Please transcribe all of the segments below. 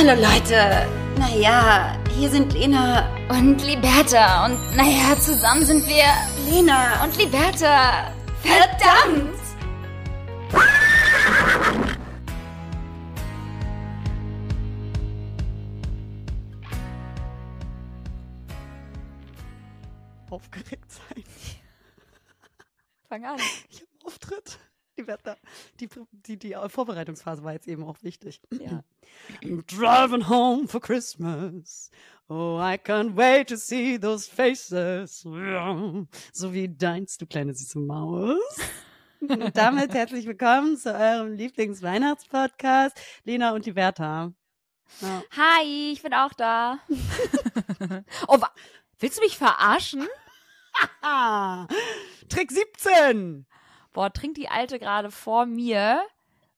Hallo Leute. Naja, hier sind Lena. Und Liberta. Und naja, zusammen sind wir Lena. und Liberta. Verdammt! Aufgeregt sein. Fang an. Ich habe einen Auftritt. Die, Wetter, die, die, die Vorbereitungsphase war jetzt eben auch wichtig. Ja. I'm driving home for Christmas. Oh, I can't wait to see those faces. So wie deins, du kleine süße Maus. Und damit herzlich willkommen zu eurem Lieblingsweihnachtspodcast, Lena und die Bertha. Ja. Hi, ich bin auch da. oh, willst du mich verarschen? Trick 17. Boah, trinkt die Alte gerade vor mir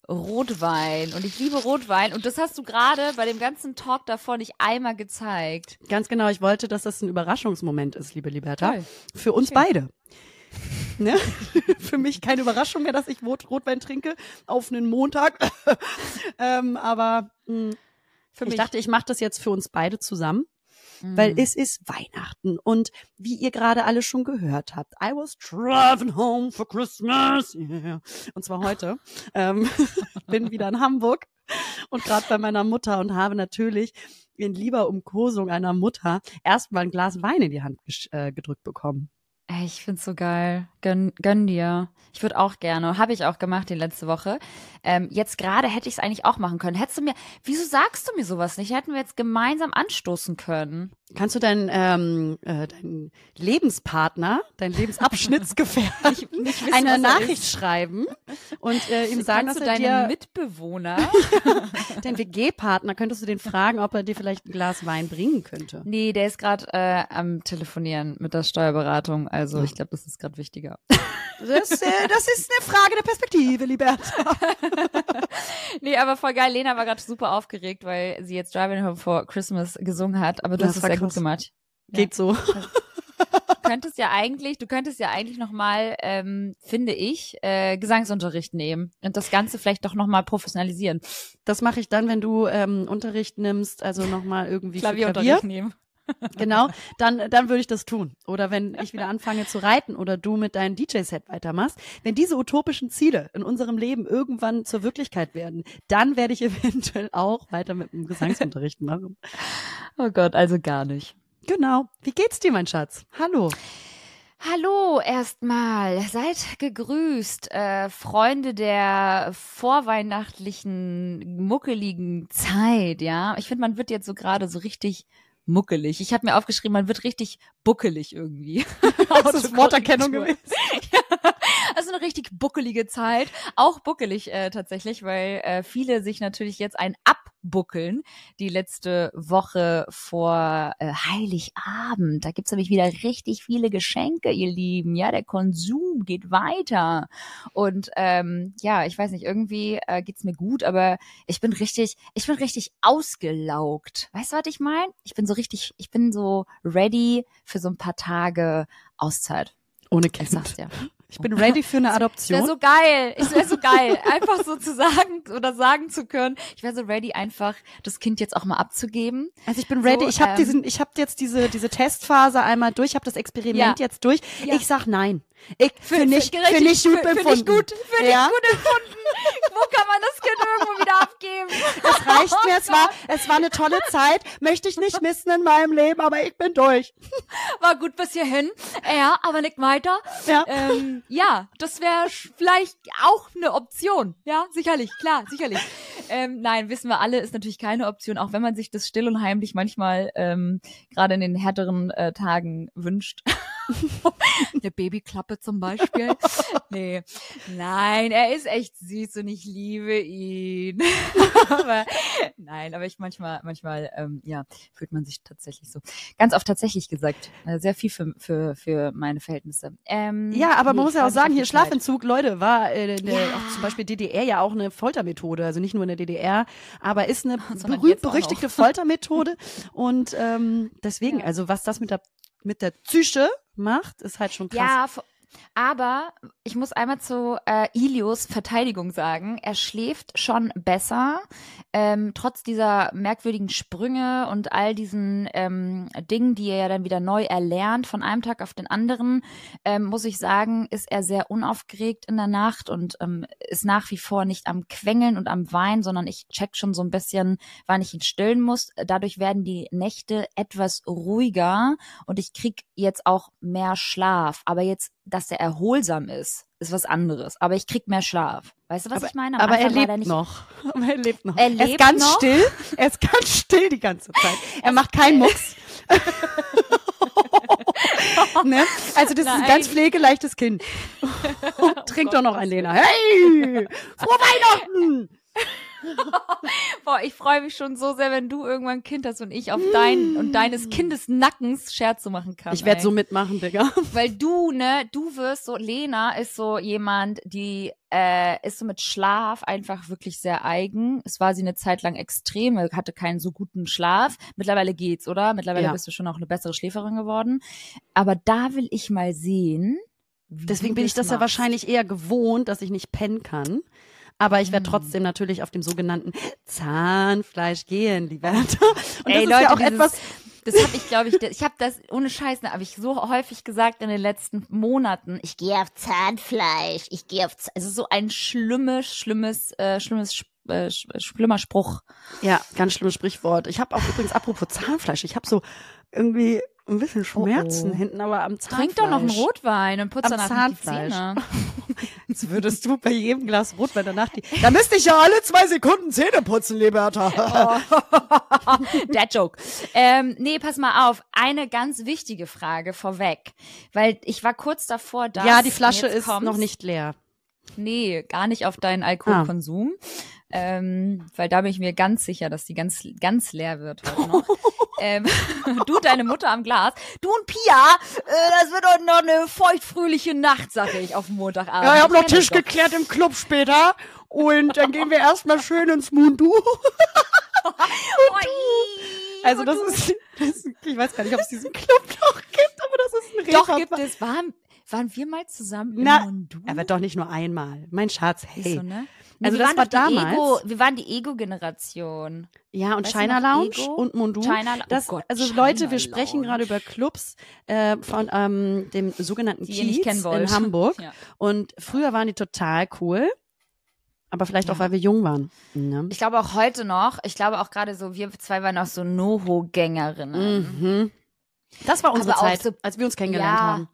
Rotwein. Und ich liebe Rotwein. Und das hast du gerade bei dem ganzen Talk davor nicht einmal gezeigt. Ganz genau, ich wollte, dass das ein Überraschungsmoment ist, liebe Liberta. Toll. Für uns Schön. beide. Ne? Für mich keine Überraschung mehr, dass ich Rot Rotwein trinke auf einen Montag. ähm, aber mh, Für ich mich. dachte, ich mache das jetzt für uns beide zusammen, weil Mm. es ist Weihnachten und wie ihr gerade alle schon gehört habt, I was driving home for Christmas. Yeah. Und zwar heute. ähm, bin wieder in Hamburg und gerade bei meiner Mutter und habe natürlich in lieber Umkosung einer Mutter erstmal ein Glas Wein in die Hand äh, gedrückt bekommen. Ey, ich find's so geil. Gönn, gönn dir. Ich würde auch gerne. Habe ich auch gemacht die letzte Woche. Ähm, jetzt gerade hätte ich es eigentlich auch machen können. Hättest du mir, wieso sagst du mir sowas nicht? Hätten wir jetzt gemeinsam anstoßen können. Kannst du deinen, ähm, äh, deinen Lebenspartner, deinen Lebensabschnittsgefährten nicht wissen, eine Nachricht ist? schreiben und äh, ihm sagen, dass Kennst du er deinen dir Mitbewohner? Dein WG-Partner, könntest du den fragen, ob er dir vielleicht ein Glas Wein bringen könnte? nee, der ist gerade äh, am Telefonieren mit der Steuerberatung. Also Ja. ich glaube, das ist gerade wichtiger. Das, äh, das ist eine Frage der Perspektive, Liberta. nee, aber voll geil. Lena war gerade super aufgeregt, weil sie jetzt Driving Home for Christmas gesungen hat. Aber du Das hast es sehr krass. gut gemacht. Geht so. Du könntest ja eigentlich, du könntest ja eigentlich noch mal, ähm, finde ich, äh, Gesangsunterricht nehmen und das Ganze vielleicht doch noch mal professionalisieren. Das mache ich dann, wenn du ähm, Unterricht nimmst, also nochmal irgendwie Klavierunterricht Klavier. nehmen. Genau, dann, dann würde ich das tun. Oder wenn ich wieder anfange zu reiten oder du mit deinem DJ-Set weitermachst. Wenn diese utopischen Ziele in unserem Leben irgendwann zur Wirklichkeit werden, dann werde ich eventuell auch weiter mit dem Gesangsunterricht machen. Oh Gott, also gar nicht. Genau. Wie geht's dir, mein Schatz? Hallo. Hallo erstmal, seid gegrüßt, äh, Freunde der vorweihnachtlichen muckeligen Zeit, ja. Ich finde, man wird jetzt so gerade so richtig muckelig. Ich habe mir aufgeschrieben, man wird richtig buckelig irgendwie. Das ist Worterkennung gewesen. Also eine richtig buckelige Zeit. Auch buckelig äh, tatsächlich, weil äh, viele sich natürlich jetzt ein abbuckeln. Die letzte Woche vor äh, Heiligabend. Da gibt's nämlich wieder richtig viele Geschenke, ihr Lieben. Ja, der Konsum geht weiter. Und ähm, ja, ich weiß nicht, irgendwie äh, geht's mir gut, aber ich bin richtig, ich bin richtig ausgelaugt. Weißt du, was ich meine? Ich bin so richtig, ich bin so ready für so ein paar Tage Auszeit. Ohne Ich Kind. sag's dir. Ich bin ready für eine Das wäre Adoption. so geil. Ich wäre so geil, einfach so zu sagen oder sagen zu können. Ich wäre so ready, einfach das Kind jetzt auch mal abzugeben. Also ich bin ready. So, ich habe ähm, diesen, ich habe jetzt diese diese Testphase einmal durch. Ich habe das Experiment Ja. jetzt durch. Ja. Ich sag nein. Ich für, Für- nicht, für- für, nicht gut für- für nicht empfunden. gut, für nicht ja? gut empfunden. Wo kann man das Kind irgendwo wieder abgeben? Es reicht mir. Es war, es war eine tolle Zeit. Möchte ich nicht missen in meinem Leben, aber ich bin durch. War gut bis hierhin. Ja, aber nicht weiter. Ja. Ähm, ja, das wäre vielleicht auch eine Option. Ja, sicherlich, klar, sicherlich. Ähm, nein, wissen wir alle, ist natürlich keine Option, auch wenn man sich das still und heimlich manchmal ähm, gerade in den härteren äh, Tagen wünscht. Eine Babyklappe zum Beispiel. Nee, nein, er ist echt süß und ich liebe ihn. aber, nein, aber ich manchmal, manchmal, ähm, ja, fühlt man sich tatsächlich so. Ganz oft tatsächlich gesagt. Äh, sehr viel für, für, für meine Verhältnisse. Ähm, Ja, aber man muss ja auch sagen, hier. Schlafentzug, Leute, war äh, der, Ja. auch zum Beispiel DDR ja auch eine Foltermethode, also nicht nur in der DDR, aber ist eine Sondern berühmt jetzt auch berüchtigte noch. Foltermethode und ähm, deswegen, Ja. also was das mit der mit der Psyche macht, ist halt schon krass. Ja, Aber ich muss einmal zu äh, Ilios Verteidigung sagen, er schläft schon besser, ähm, trotz dieser merkwürdigen Sprünge und all diesen ähm, Dingen, die er ja dann wieder neu erlernt von einem Tag auf den anderen, ähm, muss ich sagen, ist er sehr unaufgeregt in der Nacht und ähm, ist nach wie vor nicht am Quengeln und am Weinen, sondern ich check schon so ein bisschen, wann ich ihn stillen muss. Dadurch werden die Nächte etwas ruhiger und ich krieg jetzt auch mehr Schlaf. Aber jetzt, dass er erholsam ist, ist was anderes. Aber ich krieg mehr Schlaf. Weißt du, was aber, ich meine? Am aber er Anfang lebt der nicht- noch. Aber er lebt noch. Er er ist lebt ganz noch? still. Er ist ganz still die ganze Zeit. Er macht keinen Mucks. ne? Also das ist ein Nein. ganz pflegeleichtes Kind. Und trinkt doch noch ein Lena. Hey! Frohe Weihnachten! Boah, ich freue mich schon so sehr, wenn du irgendwann ein Kind hast und ich auf deinen und deines Kindes Nackens Scherze machen kann. Ich werde so mitmachen, Digga. Weil du, ne, du wirst so, Lena ist so jemand, die äh, ist so mit Schlaf einfach wirklich sehr eigen. Es war sie eine Zeit lang extrem, hatte keinen so guten Schlaf. Mittlerweile geht's, oder? Mittlerweile Ja. bist du schon auch eine bessere Schläferin geworden. Aber da will ich mal sehen. wie Deswegen bin ich das ja machst. wahrscheinlich eher gewohnt, dass ich nicht pennen kann. Aber ich werde Hm. trotzdem natürlich auf dem sogenannten Zahnfleisch gehen, lieber. Und das Ey, ist Leute, ja auch etwas, Das habe ich, glaube ich, ich habe das ohne Scheiß, ne, habe ich so häufig gesagt in den letzten Monaten. Ich gehe auf Zahnfleisch. Ich gehe auf, Z also so ein schlimmes, schlimmes, äh, schlimmes, äh, sch- schlimmer Spruch. Ja, ganz schlimmes Sprichwort. Ich habe auch übrigens, apropos Zahnfleisch, ich habe so irgendwie ein bisschen Schmerzen Oh, oh. hinten, aber am Zahnfleisch. Trink doch noch einen Rotwein und putz Am danach die Zahnfleisch. Zähne. Jetzt würdest du bei jedem Glas Rotwein danach die... Da müsste ich ja alle zwei Sekunden Zähne putzen, Liberta. Der Joke. Ähm, nee, pass mal auf. Eine ganz wichtige Frage vorweg. Weil ich war kurz davor, dass... ja, die Flasche ist kommt's. noch nicht leer. Nee, gar nicht auf deinen Ah. Ähm, weil da bin ich mir ganz sicher, dass die ganz, ganz leer wird heute noch. ähm, du, deine Mutter am Glas. Du und Pia, äh, das wird heute noch eine feuchtfröhliche Nacht, sage ich, auf Montagabend. Ja, ich habe noch Tisch doch. geklärt im Club später. Und dann gehen wir erstmal schön ins Mundu. Also das ist, das ist, ich weiß gar nicht, ob es diesen Club noch gibt, aber das ist ein Doch, Reeper- gibt es. Waren, waren wir mal zusammen im Na, Mondu? Er wird doch nicht nur einmal. Mein Schatz, hey. du, ne? Also wir das waren war damals. Ego, wir waren die Ego-Generation. Ja, und Weißt China Lounge Ego? und Mundu. China oh das, Gott, also China Leute, wir sprechen Lounge. gerade über Clubs äh, von ähm, dem sogenannten Die Kiez in Hamburg. Ja. Und früher waren die total cool. Aber vielleicht auch, Ja. weil wir jung waren. Ne? Ich glaube auch heute noch, ich glaube auch gerade so, wir zwei waren auch so Noho-Gängerinnen. Mhm. Das war unsere Aber auch Zeit, so- als wir uns kennengelernt Ja. haben.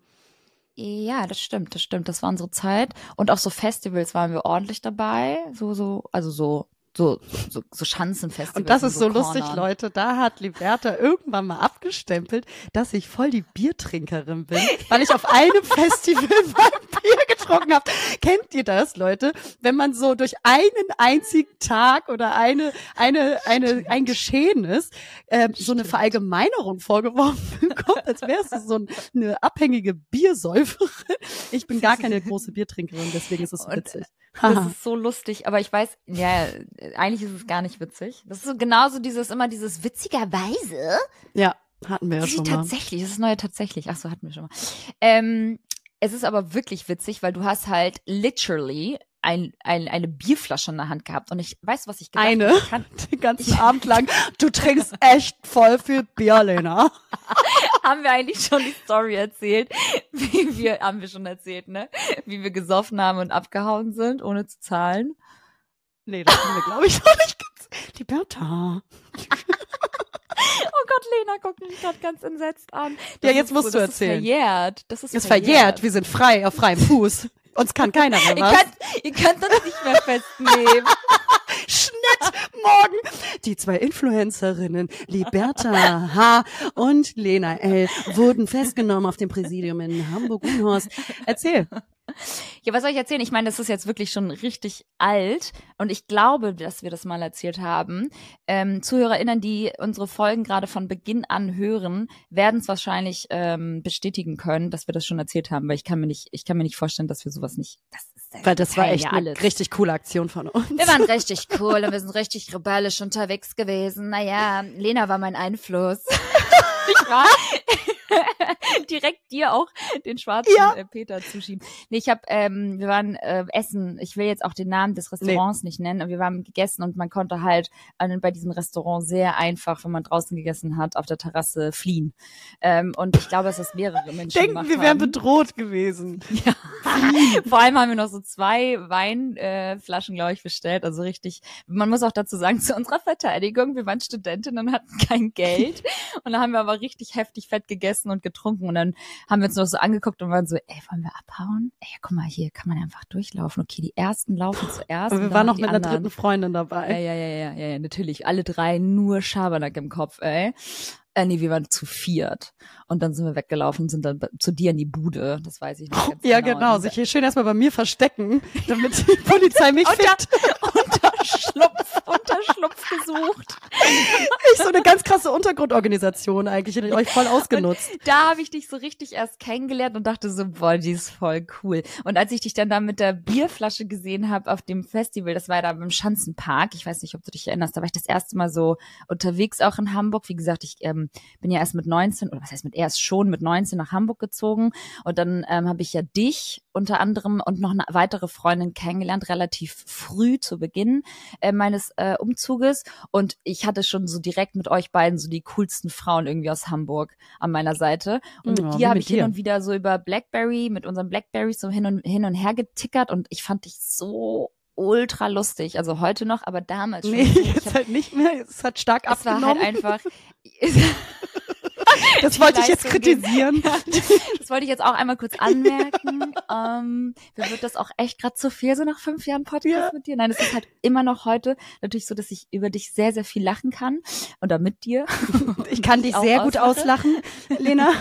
Ja, das stimmt, das stimmt. Das war unsere Zeit. Und auch so Festivals waren wir ordentlich dabei. So, so, also so, so, so, so Schanzenfestivals. Und das ist so lustig, Cornern. Leute. Da hat Liberta irgendwann mal abgestempelt, dass ich voll die Biertrinkerin bin, weil ich auf einem Festival mal Bier getrunken habe. Kennt ihr das, Leute? Wenn man so durch einen einzigen Tag oder eine, eine, eine, ein Geschehnis ähm, so eine. Verallgemeinerung vorgeworfen bekommt, als wärst du so ein, eine abhängige Biersäuferin. Ich bin gar keine große Biertrinkerin, deswegen ist es so witzig. Das ist so lustig, aber ich weiß, ja, eigentlich ist es gar nicht witzig. Das ist so genauso dieses, immer dieses witzigerweise. ja, hatten wir ja Das ist schon mal. tatsächlich, das ist neue tatsächlich. Ach so, hatten wir schon mal. Ähm, es ist aber wirklich witzig, weil du hast halt literally ein, ein, eine Bierflasche in der Hand gehabt und ich weiß, was ich gedacht Eine? habe. Ich kann, den ganzen Abend lang. Du trinkst echt voll viel Bier, Lena. haben wir eigentlich schon die Story erzählt, wie wir, haben wir schon erzählt, ne? Wie wir gesoffen haben und abgehauen sind, ohne zu zahlen. Nee, das haben wir, glaube ich, noch nicht. Die Bertha. Oh Gott, Lena guckt mich gerade ganz entsetzt an. Ja, jetzt musst du das erzählen. Ist verjährt. Das ist, Ist verjährt. Wir sind frei, auf freiem Fuß. Uns kann keiner mehr Ihr was. könnt, ihr könnt das nicht mehr festnehmen. Schnitt morgen. Die zwei Influencerinnen, Liberta H. und Lena L. wurden festgenommen auf dem Präsidium in Hamburg-Unhorst. Erzähl. Ja, was soll ich erzählen? Ich meine, das ist jetzt wirklich schon richtig alt und ich glaube, dass wir das mal erzählt haben. Ähm, ZuhörerInnen, die unsere Folgen gerade von Beginn an hören, werden es wahrscheinlich ähm, bestätigen können, dass wir das schon erzählt haben, weil ich kann mir nicht, ich kann mir nicht vorstellen, dass wir sowas nicht. Das ist Weil das war echt ja eine alles. richtig coole Aktion von uns. Wir waren richtig cool und wir sind richtig rebellisch unterwegs gewesen. Naja, Lena war mein Einfluss. ich war. direkt dir auch den schwarzen Ja. äh, Peter zuschieben. Nee, ich habe, ähm, wir waren äh, essen. Ich will jetzt auch den Namen des Restaurants nicht nennen. aber Wir waren gegessen und man konnte halt äh, bei diesem Restaurant sehr einfach, wenn man draußen gegessen hat, auf der Terrasse fliehen. Ähm, und ich glaube, dass das mehrere Menschen Denken, wir wären haben. bedroht gewesen. Ja. Vor allem haben wir noch so zwei Weinflaschen, äh, glaube ich, bestellt. Also richtig. Man muss auch dazu sagen, zu unserer Verteidigung, wir waren Studentinnen und hatten kein Geld. Und da haben wir aber richtig heftig fett gegessen und getrunken. Und dann haben wir uns noch so angeguckt und waren so, ey, wollen wir abhauen? Ey, guck mal, hier kann man einfach durchlaufen. Okay, die ersten laufen zuerst. Aber wir waren noch mit einer anderen. dritten Freundin Ja, dabei. ja, ja, ja, ja, ja, natürlich. Alle drei nur Schabernack im Kopf, ey. Äh, nee, wir waren zu viert. Und dann sind wir weggelaufen und sind dann zu dir in die Bude. Das weiß ich noch ganz Ja, genau. genau. Und Sich hier schön erstmal bei mir verstecken, damit die Polizei mich Unter, findet. Unterschlupf, Unterschlupf gesucht. Ich so eine ganz krasse Untergrundorganisation eigentlich, hätte ich euch voll ausgenutzt. Da habe ich dich so richtig erst kennengelernt und dachte so, boah, die ist voll cool. Und als ich dich dann da mit der Bierflasche gesehen habe auf dem Festival, das war da beim Schanzenpark, ich weiß nicht, ob du dich erinnerst, da war ich das erste Mal so unterwegs auch in Hamburg. Wie gesagt, ich ähm, bin ja erst mit 19, oder was heißt mit erst schon mit 19 nach Hamburg gezogen und dann ähm, habe ich ja dich unter anderem und noch eine weitere Freundin kennengelernt, relativ früh zu Beginn äh, meines äh, Umzuges und ich hatte schon so direkt mit euch beiden so die coolsten Frauen irgendwie aus Hamburg an meiner Seite und Ja, mit wie dir habe ich hin dir. und wieder so über Blackberry mit unserem Blackberry so hin und hin und her getickert und ich fand dich so ultra lustig, also heute noch, aber damals schon. Nee, jetzt hab, halt nicht mehr. Es hat stark es war abgenommen. halt einfach das wollte ich jetzt kritisieren. Das wollte ich jetzt auch einmal kurz anmerken. ähm, mir wird das auch echt gerade zu viel, so nach fünf Jahren Podcast Ja. mit dir. Nein, es ist halt immer noch heute natürlich so, dass ich über dich sehr, sehr viel lachen kann. Oder mit dir. Ich kann dich sehr gut auslache. auslachen, Lena.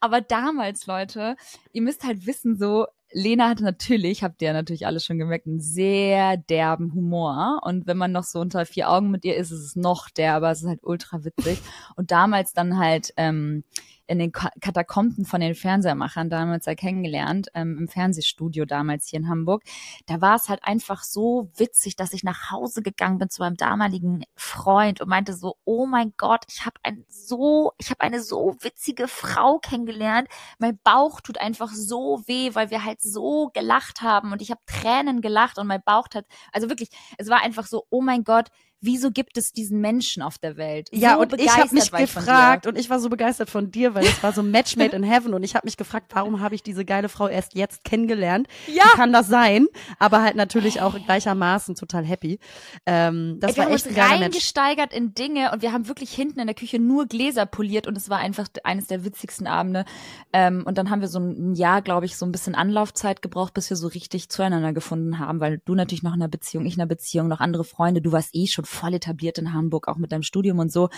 Aber damals, Leute, ihr müsst halt wissen, so, Lena hatte natürlich, habt ihr ja natürlich alle schon gemerkt, einen sehr derben Humor. Und wenn man noch so unter vier Augen mit ihr ist, ist es noch derber, es ist halt ultra witzig. Und damals dann halt ähm, in den Ka- Katakomben von den Fernsehermachern damals ja kennengelernt, ähm, im Fernsehstudio damals hier in Hamburg. Da war es halt einfach so witzig, dass ich nach Hause gegangen bin zu meinem damaligen Freund und meinte so, oh mein Gott, ich habe ein so, ich habe eine so witzige Frau kennengelernt. Mein Bauch tut einfach so weh, weil wir halt so gelacht haben und ich habe Tränen gelacht und mein Bauch hat, also wirklich, es war einfach so, oh mein Gott, wieso gibt es diesen Menschen auf der Welt? Ja, so und ich habe mich gefragt und ich war so begeistert von dir, weil es war so Match made in heaven und ich habe mich gefragt, warum habe ich diese geile Frau erst jetzt kennengelernt? Ja. Wie kann das sein? Aber halt natürlich auch gleichermaßen total happy. Ähm, das Ey, war echt ein geiler Match. reingesteigert in Dinge und wir haben wirklich hinten in der Küche nur Gläser poliert und es war einfach eines der witzigsten Abende. Ähm, und dann haben wir so ein Jahr, glaube ich, so ein bisschen Anlaufzeit gebraucht, bis wir so richtig zueinander gefunden haben, weil du natürlich noch in einer Beziehung, ich in einer Beziehung, noch andere Freunde, du warst eh schon voll etabliert in Hamburg, auch mit deinem Studium und so.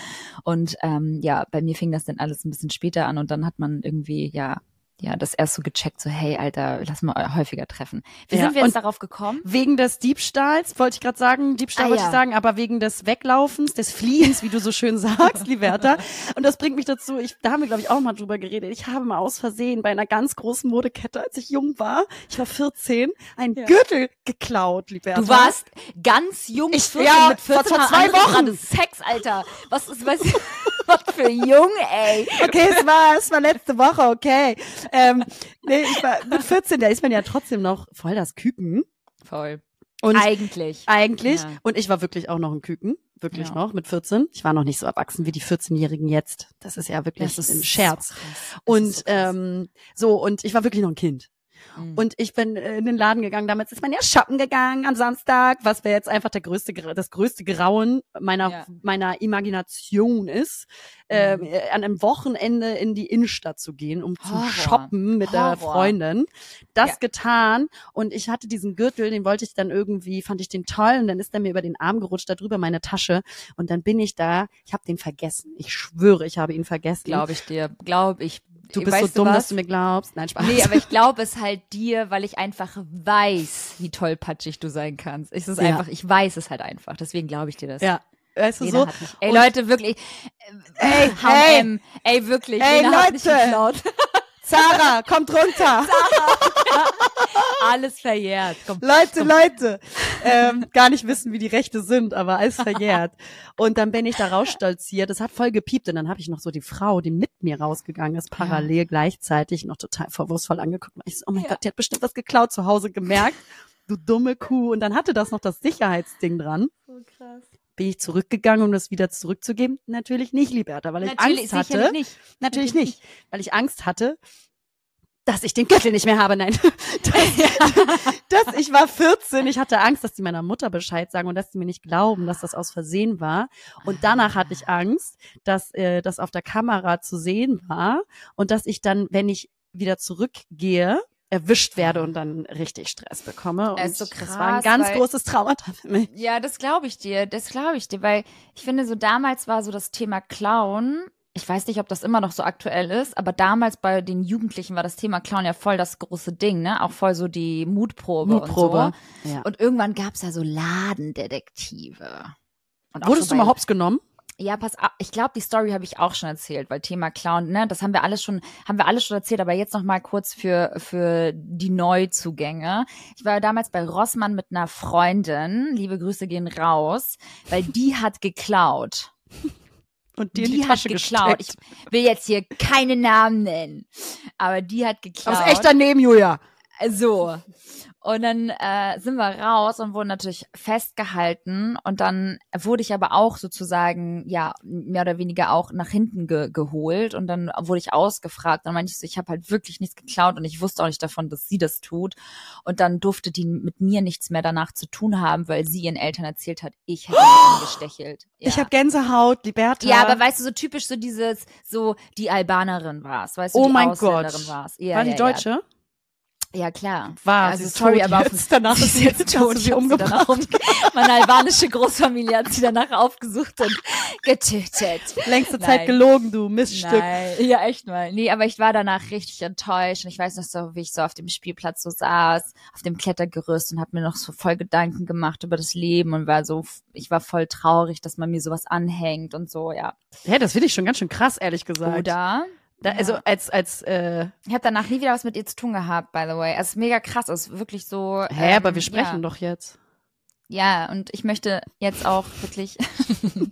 Und ähm, ja, bei mir fing das dann alles ein bisschen später an und dann hat man irgendwie, ja, ja, das erst so gecheckt, so, hey, Alter, lass mal häufiger treffen. Wie Ja, sind wir jetzt und- darauf gekommen? Wegen des Diebstahls, wollte ich gerade sagen, Diebstahl Ah, wollte ja. ich sagen, aber wegen des Weglaufens, des Fliehens, wie du so schön sagst, Liberta. Und das bringt mich dazu, ich, da haben wir, glaube ich, auch mal drüber geredet. Ich habe mal aus Versehen bei einer ganz großen Modekette, als ich jung war, ich war 14, einen Ja. Gürtel geklaut, Liberta. Du warst ganz jung, Ich- 14, ja, mit 14 vor- zwei andere Wochen. Sex, Alter. Was ist, was, was für jung, ey. Okay, es war, es war letzte Woche, okay. Ähm, nee, ich war mit 14, da ist man ja trotzdem noch voll das Küken. Voll. Und Eigentlich. eigentlich, Ja. und ich war wirklich auch noch ein Küken, wirklich Ja. noch, mit 14. Ich war noch nicht so erwachsen wie die 14-Jährigen jetzt. Das ist ja wirklich Das ist ein Scherz. So und ähm, so, und ich war wirklich noch ein Kind. Mhm. Und ich bin äh, in den Laden gegangen. Damals ist man ja shoppen gegangen am Samstag, was wäre jetzt einfach der größte, das größte Grauen meiner, Ja. meiner Imagination ist, ähm, äh, an einem Wochenende in die Innenstadt zu gehen, um zu shoppen mit der Horror. Freundin. Das Ja. getan und ich hatte diesen Gürtel, den wollte ich dann irgendwie, fand ich den toll und dann ist er mir über den Arm gerutscht, da drüber meine Tasche und dann bin ich da, ich habe den vergessen. Ich schwöre, ich habe ihn vergessen. Glaube ich dir. Glaube ich. Du bist weißt so dumm, was? dass du mir glaubst. Nein, Spaß. Nee, aber ich glaube es halt dir, weil ich einfach weiß, wie tollpatschig du sein kannst. Es ist Ja. einfach, ich weiß es halt einfach. Deswegen glaube ich dir das. ja, weißt du Lena so? ey Leute, wirklich, Ey, äh, H&M, ey wirklich, Ey, Lena Leute. Sarah, kommt runter. alles verjährt. Komm. Leute, Leute, ähm, gar nicht wissen, wie die Rechte sind, aber alles verjährt. Und dann bin ich da rausstolziert. Es hat voll gepiept und dann habe ich noch so die Frau, die mit mir rausgegangen ist, parallel ja. gleichzeitig noch total vorwurfsvoll angeguckt. Und ich so, oh mein ja. Gott, die hat bestimmt was geklaut zu Hause gemerkt. Du dumme Kuh. Und dann hatte das noch das Sicherheitsding dran. So krass. Bin ich zurückgegangen, um das wieder zurückzugeben? Natürlich nicht, Liberta, weil ich Natürlich, Angst hatte. Nicht. Natürlich nicht, weil ich Angst hatte, dass ich den Gürtel nicht mehr habe. Nein, dass, dass, ich war 14. Ich hatte Angst, dass die meiner Mutter Bescheid sagen und dass sie mir nicht glauben, dass das aus Versehen war. Und danach hatte ich Angst, dass äh, das auf der Kamera zu sehen war und dass ich dann, wenn ich wieder zurückgehe, erwischt werde und dann richtig Stress bekomme. Und so krass, das war ein ganz weil, großes Traumata für mich. Ja, das glaube ich dir. Das glaube ich dir, weil ich finde, so damals war so das Thema Clown ich weiß nicht, ob das immer noch so aktuell ist, aber damals bei den Jugendlichen war das Thema Clown ja voll das große Ding, ne? Auch voll so die Mutprobe, Mutprobe. und so. Ja. Und irgendwann gab's ja so Ladendetektive. Und Wurdest so du mal hops genommen? Ja, pass auf, ich glaube, die Story habe ich auch schon erzählt, weil Thema Clown, ne, das haben wir alles schon, haben wir alles schon erzählt, aber jetzt noch mal kurz für für die Neuzugänge. Ich war damals bei Rossmann mit einer Freundin, liebe Grüße gehen raus, weil die hat geklaut und dir die, die Tasche hat geklaut. Gesteckt. Ich will jetzt hier keine Namen nennen, aber die hat geklaut. Aus echter Neben, Julia. So. Und dann äh, sind wir raus und wurden natürlich festgehalten. Und dann wurde ich aber auch sozusagen, ja, mehr oder weniger auch nach hinten ge geholt. Und dann wurde ich ausgefragt. Dann meinte ich so, ich habe halt wirklich nichts geklaut und ich wusste auch nicht davon, dass sie das tut. Und dann durfte die mit mir nichts mehr danach zu tun haben, weil sie ihren Eltern erzählt hat, ich hätte oh! gestechelt. Ja. Ich habe Gänsehaut, Liberta. Ja, aber weißt du, so typisch so dieses, so die Albanerin war es, weißt du, oh die mein Ausländerin Gott. war's. Ja, war die ja, Deutsche? Ja. Ja, klar. War, also sorry, aber jetzt, danach ist sie jetzt tot. Sie umgebracht. Um, meine albanische Großfamilie hat sie danach aufgesucht und getötet. Längste Nein. Zeit gelogen, du Miststück. Nein. Ja, echt mal. Nee, aber ich war danach richtig enttäuscht und ich weiß noch so, wie ich so auf dem Spielplatz so saß, auf dem Klettergerüst und habe mir noch so voll Gedanken gemacht über das Leben und war so, ich war voll traurig, dass man mir sowas anhängt und so, ja. Ja, das finde ich schon ganz schön krass, ehrlich gesagt. Oder? Da, also als als äh, ich habe danach nie wieder was mit ihr zu tun gehabt, by the way. Es ist mega krass, es ist wirklich so. Hä, ähm, aber wir sprechen ja. doch jetzt. Ja, und ich möchte jetzt auch wirklich.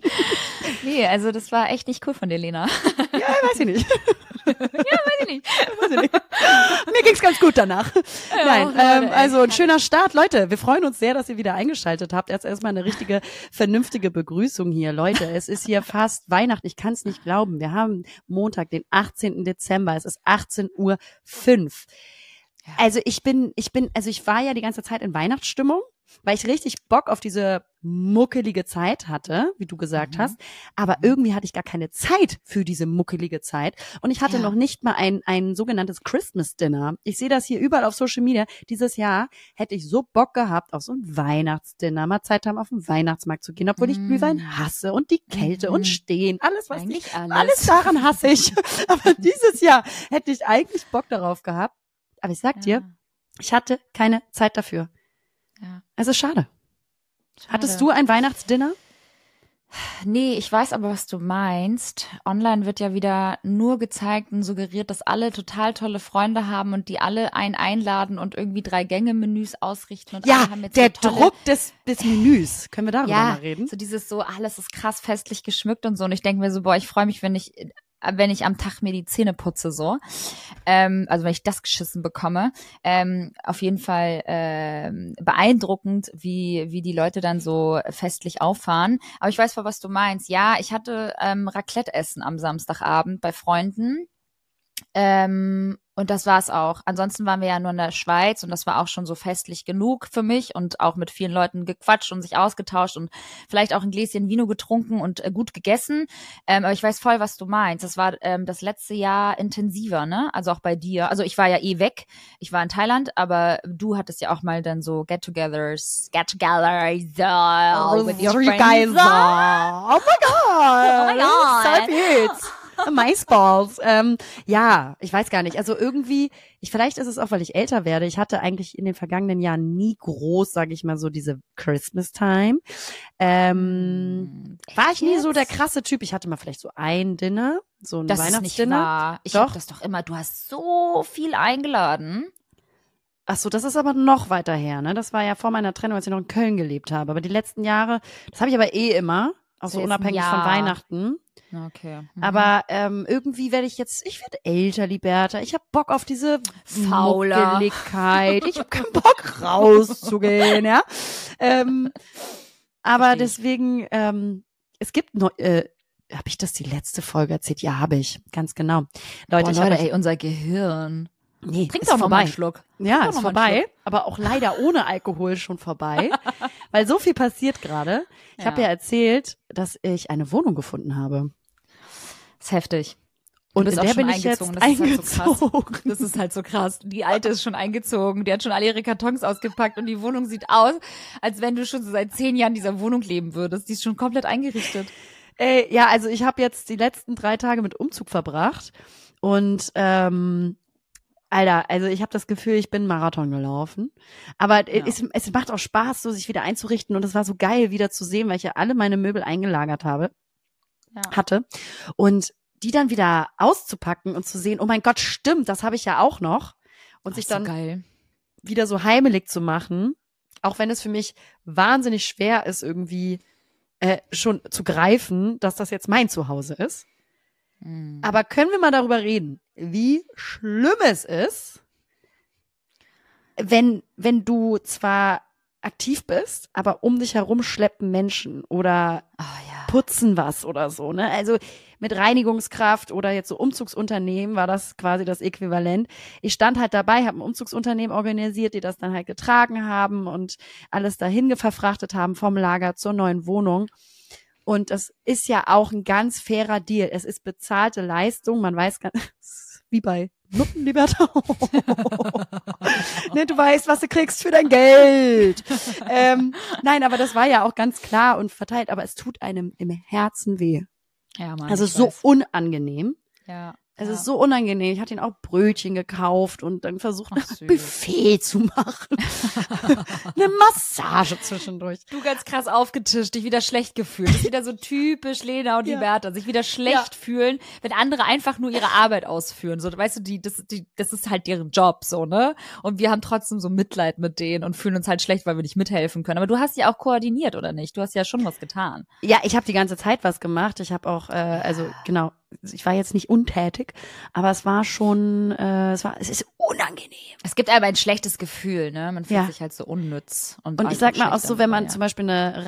nee, also das war echt nicht cool von dir, Lena. ja, weiß ich nicht. ja, weiß ich nicht. weiß ich nicht. Mir ging's ganz gut danach. Ja, Nein, ähm, also ein schöner Start. Leute, wir freuen uns sehr, dass ihr wieder eingeschaltet habt. Jetzt erstmal eine richtige, vernünftige Begrüßung hier. Leute, es ist hier fast Weihnachten. Ich kann es nicht glauben. Wir haben Montag, den 18. Dezember. Es ist 18 Uhr 5. Also ich bin, ich bin, also ich war ja die ganze Zeit in Weihnachtsstimmung weil ich richtig Bock auf diese muckelige Zeit hatte, wie du gesagt mhm. hast. Aber irgendwie hatte ich gar keine Zeit für diese muckelige Zeit. Und ich hatte ja. noch nicht mal ein, ein sogenanntes Christmas Dinner. Ich sehe das hier überall auf Social Media. Dieses Jahr hätte ich so Bock gehabt auf so ein Weihnachtsdinner, mal Zeit haben, auf den Weihnachtsmarkt zu gehen, obwohl mhm. ich Glühwein hasse und die Kälte mhm. und Stehen. Alles, was eigentlich ich, alles. alles daran hasse ich. Aber dieses Jahr hätte ich eigentlich Bock darauf gehabt. Aber ich sag ja. dir, ich hatte keine Zeit dafür. Ja. Ist schade. schade. Hattest du ein Weihnachtsdinner? Nee, ich weiß aber, was du meinst. Online wird ja wieder nur gezeigt und suggeriert, dass alle total tolle Freunde haben und die alle einen einladen und irgendwie drei Gänge-Menüs ausrichten. Und ja, alle haben jetzt der so tolle, Druck des, des Menüs. Können wir darüber ja, mal reden? So dieses so, alles ist krass festlich geschmückt und so. Und ich denke mir so, boah, ich freue mich, wenn ich wenn ich am Tag mir die Zähne putze, so. Ähm, also wenn ich das geschissen bekomme. Ähm, auf jeden Fall ähm, beeindruckend, wie, wie die Leute dann so festlich auffahren. Aber ich weiß, was du meinst. Ja, ich hatte ähm, Raclette-Essen am Samstagabend bei Freunden. Ähm, und das war's auch. Ansonsten waren wir ja nur in der Schweiz und das war auch schon so festlich genug für mich und auch mit vielen Leuten gequatscht und sich ausgetauscht und vielleicht auch ein Gläschen Vino getrunken und äh, gut gegessen. Ähm, aber ich weiß voll, was du meinst. Das war ähm, das letzte Jahr intensiver, ne? Also auch bei dir. Also ich war ja eh weg. Ich war in Thailand, aber du hattest ja auch mal dann so Get-togethers, Get-togethers uh, with your you guys. Uh, oh my god. Oh my god. So cute. Maisballs. Ähm, ja, ich weiß gar nicht. Also irgendwie, ich vielleicht ist es auch, weil ich älter werde. Ich hatte eigentlich in den vergangenen Jahren nie groß, sage ich mal so, diese Christmas Time. Ähm, hm, war ich nie jetzt? so der krasse Typ. Ich hatte mal vielleicht so ein Dinner, so ein das Weihnachtsdinner. Ich doch. das doch immer. Du hast so viel eingeladen. Ach so, das ist aber noch weiter her, ne? Das war ja vor meiner Trennung, als ich noch in Köln gelebt habe. Aber die letzten Jahre, das habe ich aber eh immer, auch so unabhängig von. Weihnachten. Okay. Mhm. Aber ähm, irgendwie werde ich jetzt, ich werde älter, Liberta. Ich habe Bock auf diese Fauler. Muckeligkeit. Ich habe keinen Bock rauszugehen, ja. Ähm, aber Versteh ich. deswegen, ähm, es gibt noch, äh, habe ich das die letzte Folge erzählt? Ja, habe ich, ganz genau. Leute, Boah, ich habe Leute, ey, unser Gehirn. Nee, Trink doch noch mal vorbei. einen Schluck. Ja, ist vorbei, aber auch leider ohne Alkohol schon vorbei, weil so viel passiert gerade. Ich habe Ja. ja erzählt, dass ich eine Wohnung gefunden habe. ist heftig. Und in der bin ich jetzt eingezogen, das ist halt so krass. eingezogen. Das ist halt so krass. Die alte ist schon eingezogen, die hat schon alle ihre Kartons ausgepackt und die Wohnung sieht aus, als wenn du schon seit zehn Jahren in dieser Wohnung leben würdest. Die ist schon komplett eingerichtet. Ey, ja, also ich habe jetzt die letzten drei Tage mit Umzug verbracht und ähm, Alter, also ich habe das Gefühl, ich bin Marathon gelaufen. Aber Ja. es, es macht auch Spaß, so sich wieder einzurichten und es war so geil, wieder zu sehen, weil ich ja alle meine Möbel eingelagert habe, Ja. hatte und die dann wieder auszupacken und zu sehen, oh mein Gott, stimmt, das habe ich ja auch noch und sich Ach, so dann geil. wieder so heimelig zu machen, auch wenn es für mich wahnsinnig schwer ist, irgendwie äh, schon zu greifen, dass das jetzt mein Zuhause ist. Mhm. Aber können wir mal darüber reden, wie schlimm es ist, wenn, wenn du zwar aktiv bist, aber um dich herum schleppen Menschen oder Ah, ja. putzen was oder so, ne? Also mit Reinigungskraft oder jetzt so Umzugsunternehmen war das quasi das Äquivalent. Ich stand halt dabei, habe ein Umzugsunternehmen organisiert, die das dann halt getragen haben und alles dahin verfrachtet haben vom Lager zur neuen Wohnung. Und das ist ja auch ein ganz fairer Deal. Es ist bezahlte Leistung. Man weiß ganz, wie bei Nutten, Liberta. ne, du weißt, was du kriegst für dein Geld. ähm, nein, aber das war ja auch ganz klar und verteilt. Aber es tut einem im Herzen weh. Ja, Mann, Also so weiß. unangenehm. Ja. Es ja. ist so unangenehm. Ich hatte ihn auch Brötchen gekauft und dann versucht, Ach, ein Buffet zu machen. Eine Massage zwischendurch. Du ganz krass aufgetischt, dich wieder schlecht gefühlt. Das ist wieder so typisch Lena und Ja. Liberta, sich wieder schlecht Ja. fühlen, wenn andere einfach nur ihre Arbeit ausführen. So, weißt du, die, das, die, das ist halt deren Job, so, ne? Und wir haben trotzdem so Mitleid mit denen und fühlen uns halt schlecht, weil wir nicht mithelfen können. Aber du hast ja auch koordiniert, oder nicht? Du hast ja schon was getan. Ja, ich habe die ganze Zeit was gemacht. Ich habe auch, äh, also genau, ich war jetzt nicht untätig, aber es war schon, äh, es war, es ist unangenehm. Es gibt aber ein schlechtes Gefühl, ne? Man fühlt Ja. sich halt so unnütz. Und, Und ich sag mal auch so, wenn man dabei, zum Beispiel eine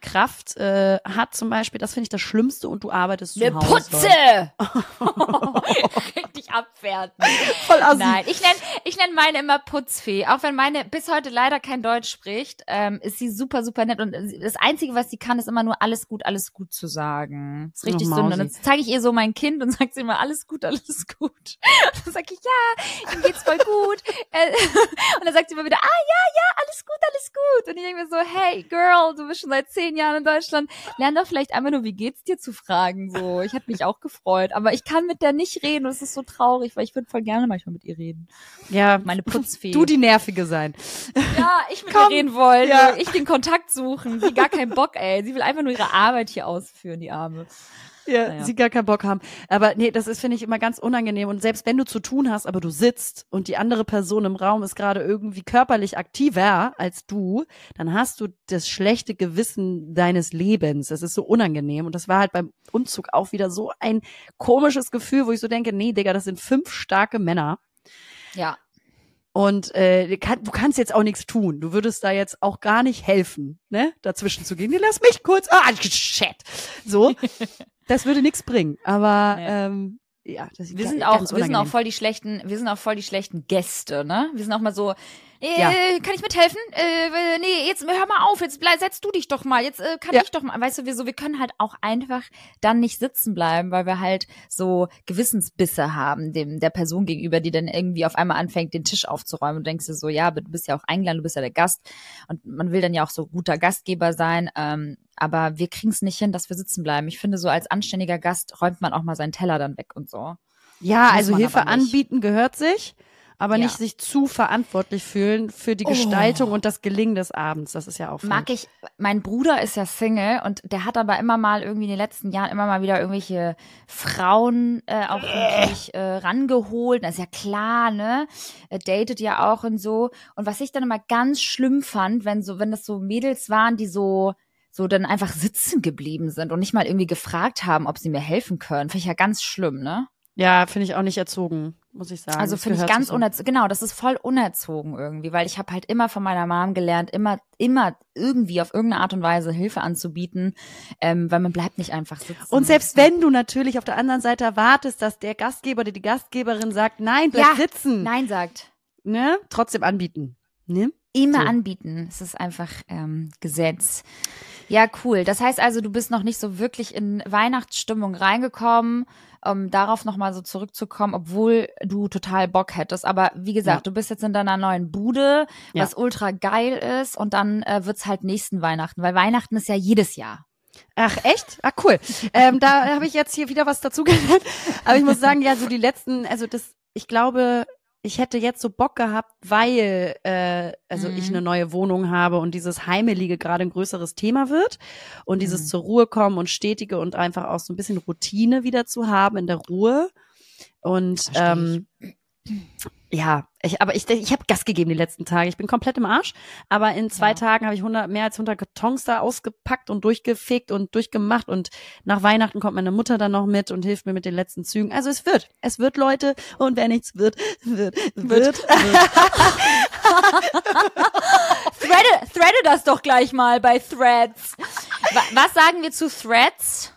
Reinigungskraft äh, hat, zum Beispiel, das finde ich das Schlimmste und du arbeitest zu Eine Hause. Putze! Richtig abwerten. Voll assi. Nein, ich nenne ich nenn meine immer Putzfee. Auch wenn meine bis heute leider kein Deutsch spricht, ähm, ist sie super, super nett. Und das Einzige, was sie kann, ist immer nur alles gut, alles gut zu sagen. Ist richtig Oh, so. Und dann zeige ich ihr so mein Kind und sagt sie immer, alles gut, alles gut. Und dann sag ich, ja, ihm geht's voll gut. Äh, Und dann sagt sie immer wieder, ah ja, ja, alles gut, alles gut. Und ich denke mir so, hey Girl, du bist schon seit zehn Jahren in Deutschland. Lern doch vielleicht einmal nur, wie geht's dir zu fragen. So, ich hätte mich auch gefreut. Aber ich kann mit der nicht reden und es ist so traurig, weil ich würde voll gerne manchmal mit ihr reden. Ja, Meine Putzfee. du die Nervige sein. Ja, ich mit Komm. ihr reden wollen. Ja. Ich den Kontakt suchen. Sie gar keinen Bock, ey. Sie will einfach nur ihre Arbeit hier ausführen, die Arme. Ja, Naja. sie gar keinen Bock haben. Aber nee, das ist, finde ich, immer ganz unangenehm. Und selbst wenn du zu tun hast, aber du sitzt und die andere Person im Raum ist gerade irgendwie körperlich aktiver als du, dann hast du das schlechte Gewissen deines Lebens. Das ist so unangenehm. Und das war halt beim Umzug auch wieder so ein komisches Gefühl, wo ich so denke, nee, Digga, das sind fünf starke Männer. Ja. Und äh, du kann- du kannst jetzt auch nichts tun. Du würdest da jetzt auch gar nicht helfen, ne? Dazwischen zu gehen. Nee, Lass mich kurz. Ah, shit. So. Das würde nichts bringen. Aber Nee. ähm, ja, das Wir sind auch, wir sind auch voll die schlechten, wir sind auch voll die schlechten Gäste, ne? Wir sind auch mal so, äh, Ja. kann ich mithelfen? Äh, nee, jetzt hör mal auf, jetzt bleib, setz du dich doch mal, jetzt äh, kann Ja. ich doch mal. Weißt du, wir so, wir können halt auch einfach dann nicht sitzen bleiben, weil wir halt so Gewissensbisse haben dem der Person gegenüber, die dann irgendwie auf einmal anfängt, den Tisch aufzuräumen und denkst du so, ja, du bist ja auch eingeladen, du bist ja der Gast und man will dann ja auch so guter Gastgeber sein, ähm, aber wir kriegen es nicht hin, dass wir sitzen bleiben. Ich finde, so als anständiger Gast räumt man auch mal seinen Teller dann weg und so. Ja, Muss also Hilfe anbieten gehört sich. Aber Ja. nicht sich zu verantwortlich fühlen für die Oh. Gestaltung und das Gelingen des Abends. Das ist ja auch Mag ich, mein Bruder ist ja Single und der hat aber immer mal irgendwie in den letzten Jahren immer mal wieder irgendwelche Frauen äh, auch wirklich äh, rangeholt. Das ist ja klar, ne? Er datet ja auch und so. Und was ich dann immer ganz schlimm fand, wenn so, wenn das so Mädels waren, die so so dann einfach sitzen geblieben sind und nicht mal irgendwie gefragt haben, ob sie mir helfen können. Finde ich ja ganz schlimm, ne? Ja, finde ich auch nicht erzogen, muss ich sagen. Also finde ich ganz unerzogen. Genau, das ist voll unerzogen irgendwie, weil ich habe halt immer von meiner Mom gelernt, immer, immer irgendwie auf irgendeine Art und Weise Hilfe anzubieten, ähm, weil man bleibt nicht einfach sitzen. Und selbst wenn du natürlich auf der anderen Seite erwartest, dass der Gastgeber oder die Gastgeberin sagt, nein, bleib Ja, sitzen, Nein sagt. ne? Trotzdem anbieten. Ne? Immer So. anbieten. Es ist einfach ähm, Gesetz. Ja, cool. Das heißt also, du bist noch nicht so wirklich in Weihnachtsstimmung reingekommen, um darauf nochmal so zurückzukommen, obwohl du total Bock hättest. Aber wie gesagt, du bist jetzt in deiner neuen Bude, Ja. was ultra geil ist, und dann äh, wird's halt nächsten Weihnachten, weil Weihnachten ist ja jedes Jahr. Ach, echt? Ah, cool. ähm, da habe ich jetzt hier wieder was dazu gelernt. Aber ich muss sagen, ja, so die letzten, also das, ich glaube, ich hätte jetzt so Bock gehabt, weil äh, also Mhm. ich eine neue Wohnung habe und dieses Heimelige gerade ein größeres Thema wird und dieses Mhm. zur Ruhe kommen und stetige und einfach auch so ein bisschen Routine wieder zu haben in der Ruhe. Und ähm, ja, ich, aber ich, ich habe Gas gegeben die letzten Tage. Ich bin komplett im Arsch. Aber in zwei Ja. Tagen habe ich 100, mehr als 100 Kartons da ausgepackt und durchgefegt und durchgemacht. Und nach Weihnachten kommt meine Mutter dann noch mit und hilft mir mit den letzten Zügen. Also es wird. Es wird, Leute. Und wenn nichts wird, wird, wird. Threade, threade das doch gleich mal bei Threads. Wa was sagen wir zu Threads?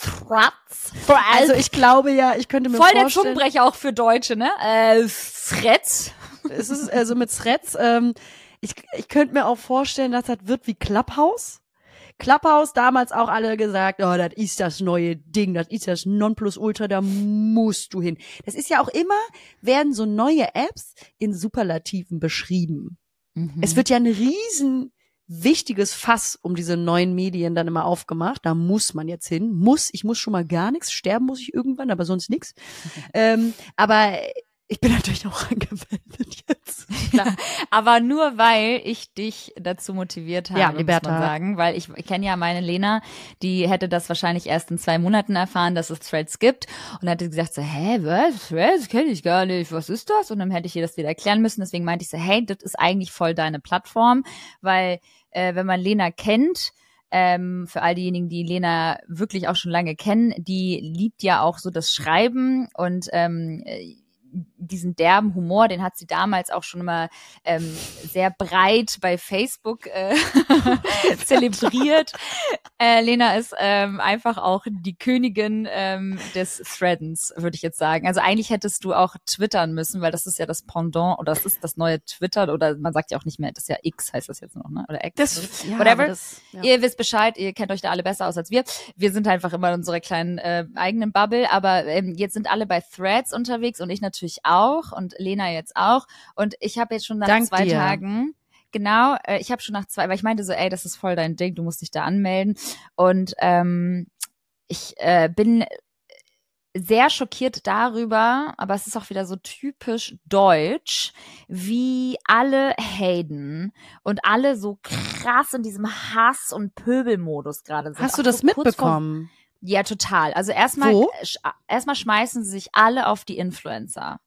Threads? Also ich glaube ja, ich könnte mir Voll der vorstellen, Zungenbrecher auch für Deutsche, ne? Äh, Threads? es ist also mit Threads, ähm, ich, ich könnte mir auch vorstellen, dass das wird wie Clubhouse. Clubhouse damals auch alle gesagt, oh, das ist das neue Ding, das ist das Nonplusultra, da musst du hin. Das ist ja auch immer, werden so neue Apps in Superlativen beschrieben. Mhm. Es wird ja ein riesen wichtiges Fass um diese neuen Medien dann immer aufgemacht. Da muss man jetzt hin. Muss, ich muss schon mal gar nichts. Sterben muss ich irgendwann, aber sonst nichts. ähm, aber ich bin natürlich auch angemeldet jetzt. Klar. Aber nur weil ich dich dazu motiviert habe, Ja, muss Liberta. man sagen. Weil ich, ich kenne ja meine Lena, die hätte das wahrscheinlich erst in zwei Monaten erfahren, dass es Threads gibt. Und hätte gesagt so, hä, was? Threads kenne ich gar nicht. Was ist das? Und dann hätte ich ihr das wieder erklären müssen. Deswegen meinte ich so, hey, das ist eigentlich voll deine Plattform. Weil, äh, wenn man Lena kennt, ähm, für all diejenigen, die Lena wirklich auch schon lange kennen, die liebt ja auch so das Schreiben und ähm, äh, diesen derben Humor, den hat sie damals auch schon immer ähm, sehr breit bei Facebook äh, zelebriert. Äh, Lena ist ähm, einfach auch die Königin ähm, des Threadens, würde ich jetzt sagen. Also eigentlich hättest du auch twittern müssen, weil das ist ja das Pendant oder das ist das neue Twitter oder man sagt ja auch nicht mehr, das ist ja X heißt das jetzt noch, ne? Oder X. Das, ja, Whatever. Das, ja. Ihr wisst Bescheid, ihr kennt euch da alle besser aus als wir. Wir sind einfach immer in unserer kleinen äh, eigenen Bubble, aber ähm, jetzt sind alle bei Threads unterwegs und ich natürlich auch und Lena jetzt auch. Und ich habe jetzt schon nach Dank zwei dir. Tagen, genau, äh, ich habe schon nach zwei, weil ich meinte so, ey, das ist voll dein Ding, du musst dich da anmelden. Und ähm, ich äh, bin sehr schockiert darüber, aber es ist auch wieder so typisch deutsch, wie alle Hayden und alle so krass in diesem Hass- und Pöbelmodus gerade sind. Hast Auch du das so kurz vor- mitbekommen? Ja, total. Also erstmal sch- erstmal schmeißen sie sich alle auf die Influencer.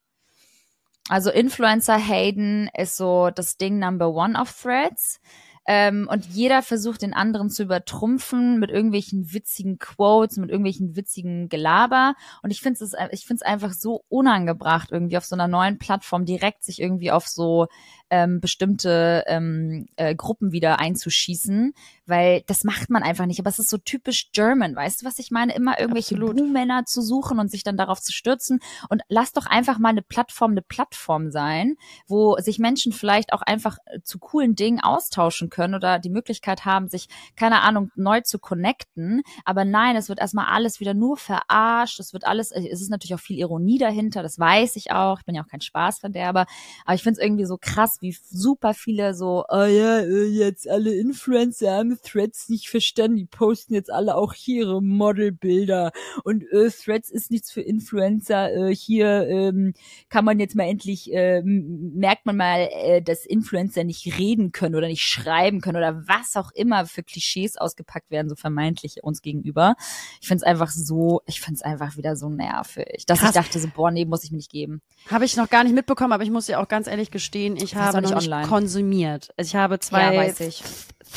Also Influencer Hayden ist so das Ding Number One of Threads. Ähm, und jeder versucht den anderen zu übertrumpfen mit irgendwelchen witzigen Quotes, mit irgendwelchen witzigen Gelaber. Und ich finde es, ich finde es einfach so unangebracht, irgendwie auf so einer neuen Plattform direkt sich irgendwie auf so ähm, bestimmte ähm, äh, Gruppen wieder einzuschießen, weil das macht man einfach nicht. Aber es ist so typisch German, weißt du, was ich meine? Immer irgendwelche. Buhmänner zu suchen und sich dann darauf zu stürzen. Und lass doch einfach mal eine Plattform eine Plattform sein, wo sich Menschen vielleicht auch einfach äh, zu coolen Dingen austauschen können oder die Möglichkeit haben, sich, keine Ahnung, neu zu connecten. Aber nein, es wird erstmal alles wieder nur verarscht. Es wird alles, äh, es ist natürlich auch viel Ironie dahinter, das weiß ich auch. Ich bin ja auch kein Spaßverderber. Aber ich finde es irgendwie so krass, krass, wie super viele so, oh ja, äh, jetzt alle Influencer haben Threads nicht verstanden, die posten jetzt alle auch hier ihre Modelbilder und äh, Threads ist nichts für Influencer, äh, hier ähm, kann man jetzt mal endlich, äh, merkt man mal, äh, dass Influencer nicht reden können oder nicht schreiben können oder was auch immer für Klischees ausgepackt werden, so vermeintlich uns gegenüber. Ich finde es einfach so, ich finde es einfach wieder so nervig, dass Krass. ich dachte so, boah, nee, muss ich mir nicht geben. Habe ich noch gar nicht mitbekommen, aber ich muss ja auch ganz ehrlich gestehen, ich habe noch nicht konsumiert. Also ich habe zwei ja,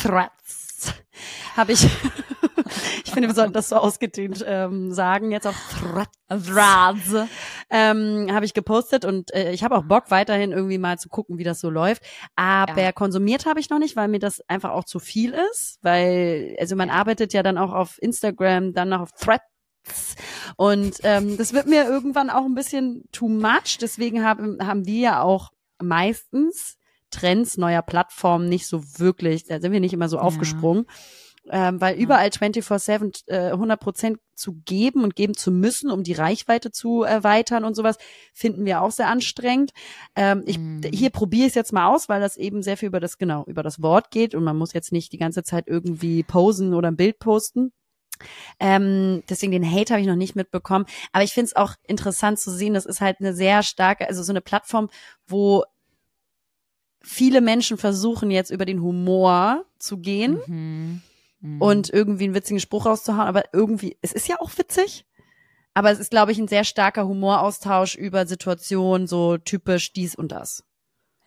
Threads. Habe ich. ich finde, wir sollten das so ausgedehnt ähm, sagen. Jetzt auch Threads. Ähm, habe ich gepostet und äh, ich habe auch Bock, weiterhin irgendwie mal zu gucken, wie das so läuft. Aber ja. konsumiert habe ich noch nicht, weil mir das einfach auch zu viel ist. Weil, also man arbeitet ja dann auch auf Instagram, dann noch auf Threads und ähm, das wird mir irgendwann auch ein bisschen too much. Deswegen haben, haben wir ja auch meistens Trends neuer Plattformen nicht so wirklich, da sind wir nicht immer so ja. aufgesprungen. Ähm, weil überall 24-7 äh, 100 Prozent zu geben und geben zu müssen, um die Reichweite zu erweitern und sowas, finden wir auch sehr anstrengend. Ähm, ich, mm. Hier probiere ich es jetzt mal aus, weil das eben sehr viel über das, genau, über das Wort geht und man muss jetzt nicht die ganze Zeit irgendwie posen oder ein Bild posten. Ähm, deswegen den Hate habe ich noch nicht mitbekommen. Aber ich finde es auch interessant zu sehen, das ist halt eine sehr starke, also so eine Plattform, wo viele Menschen versuchen jetzt über den Humor zu gehen mhm. Mhm. und irgendwie einen witzigen Spruch rauszuhauen. Aber irgendwie, es ist ja auch witzig. Aber es ist, glaube ich, ein sehr starker Humoraustausch über Situationen, so typisch dies und das.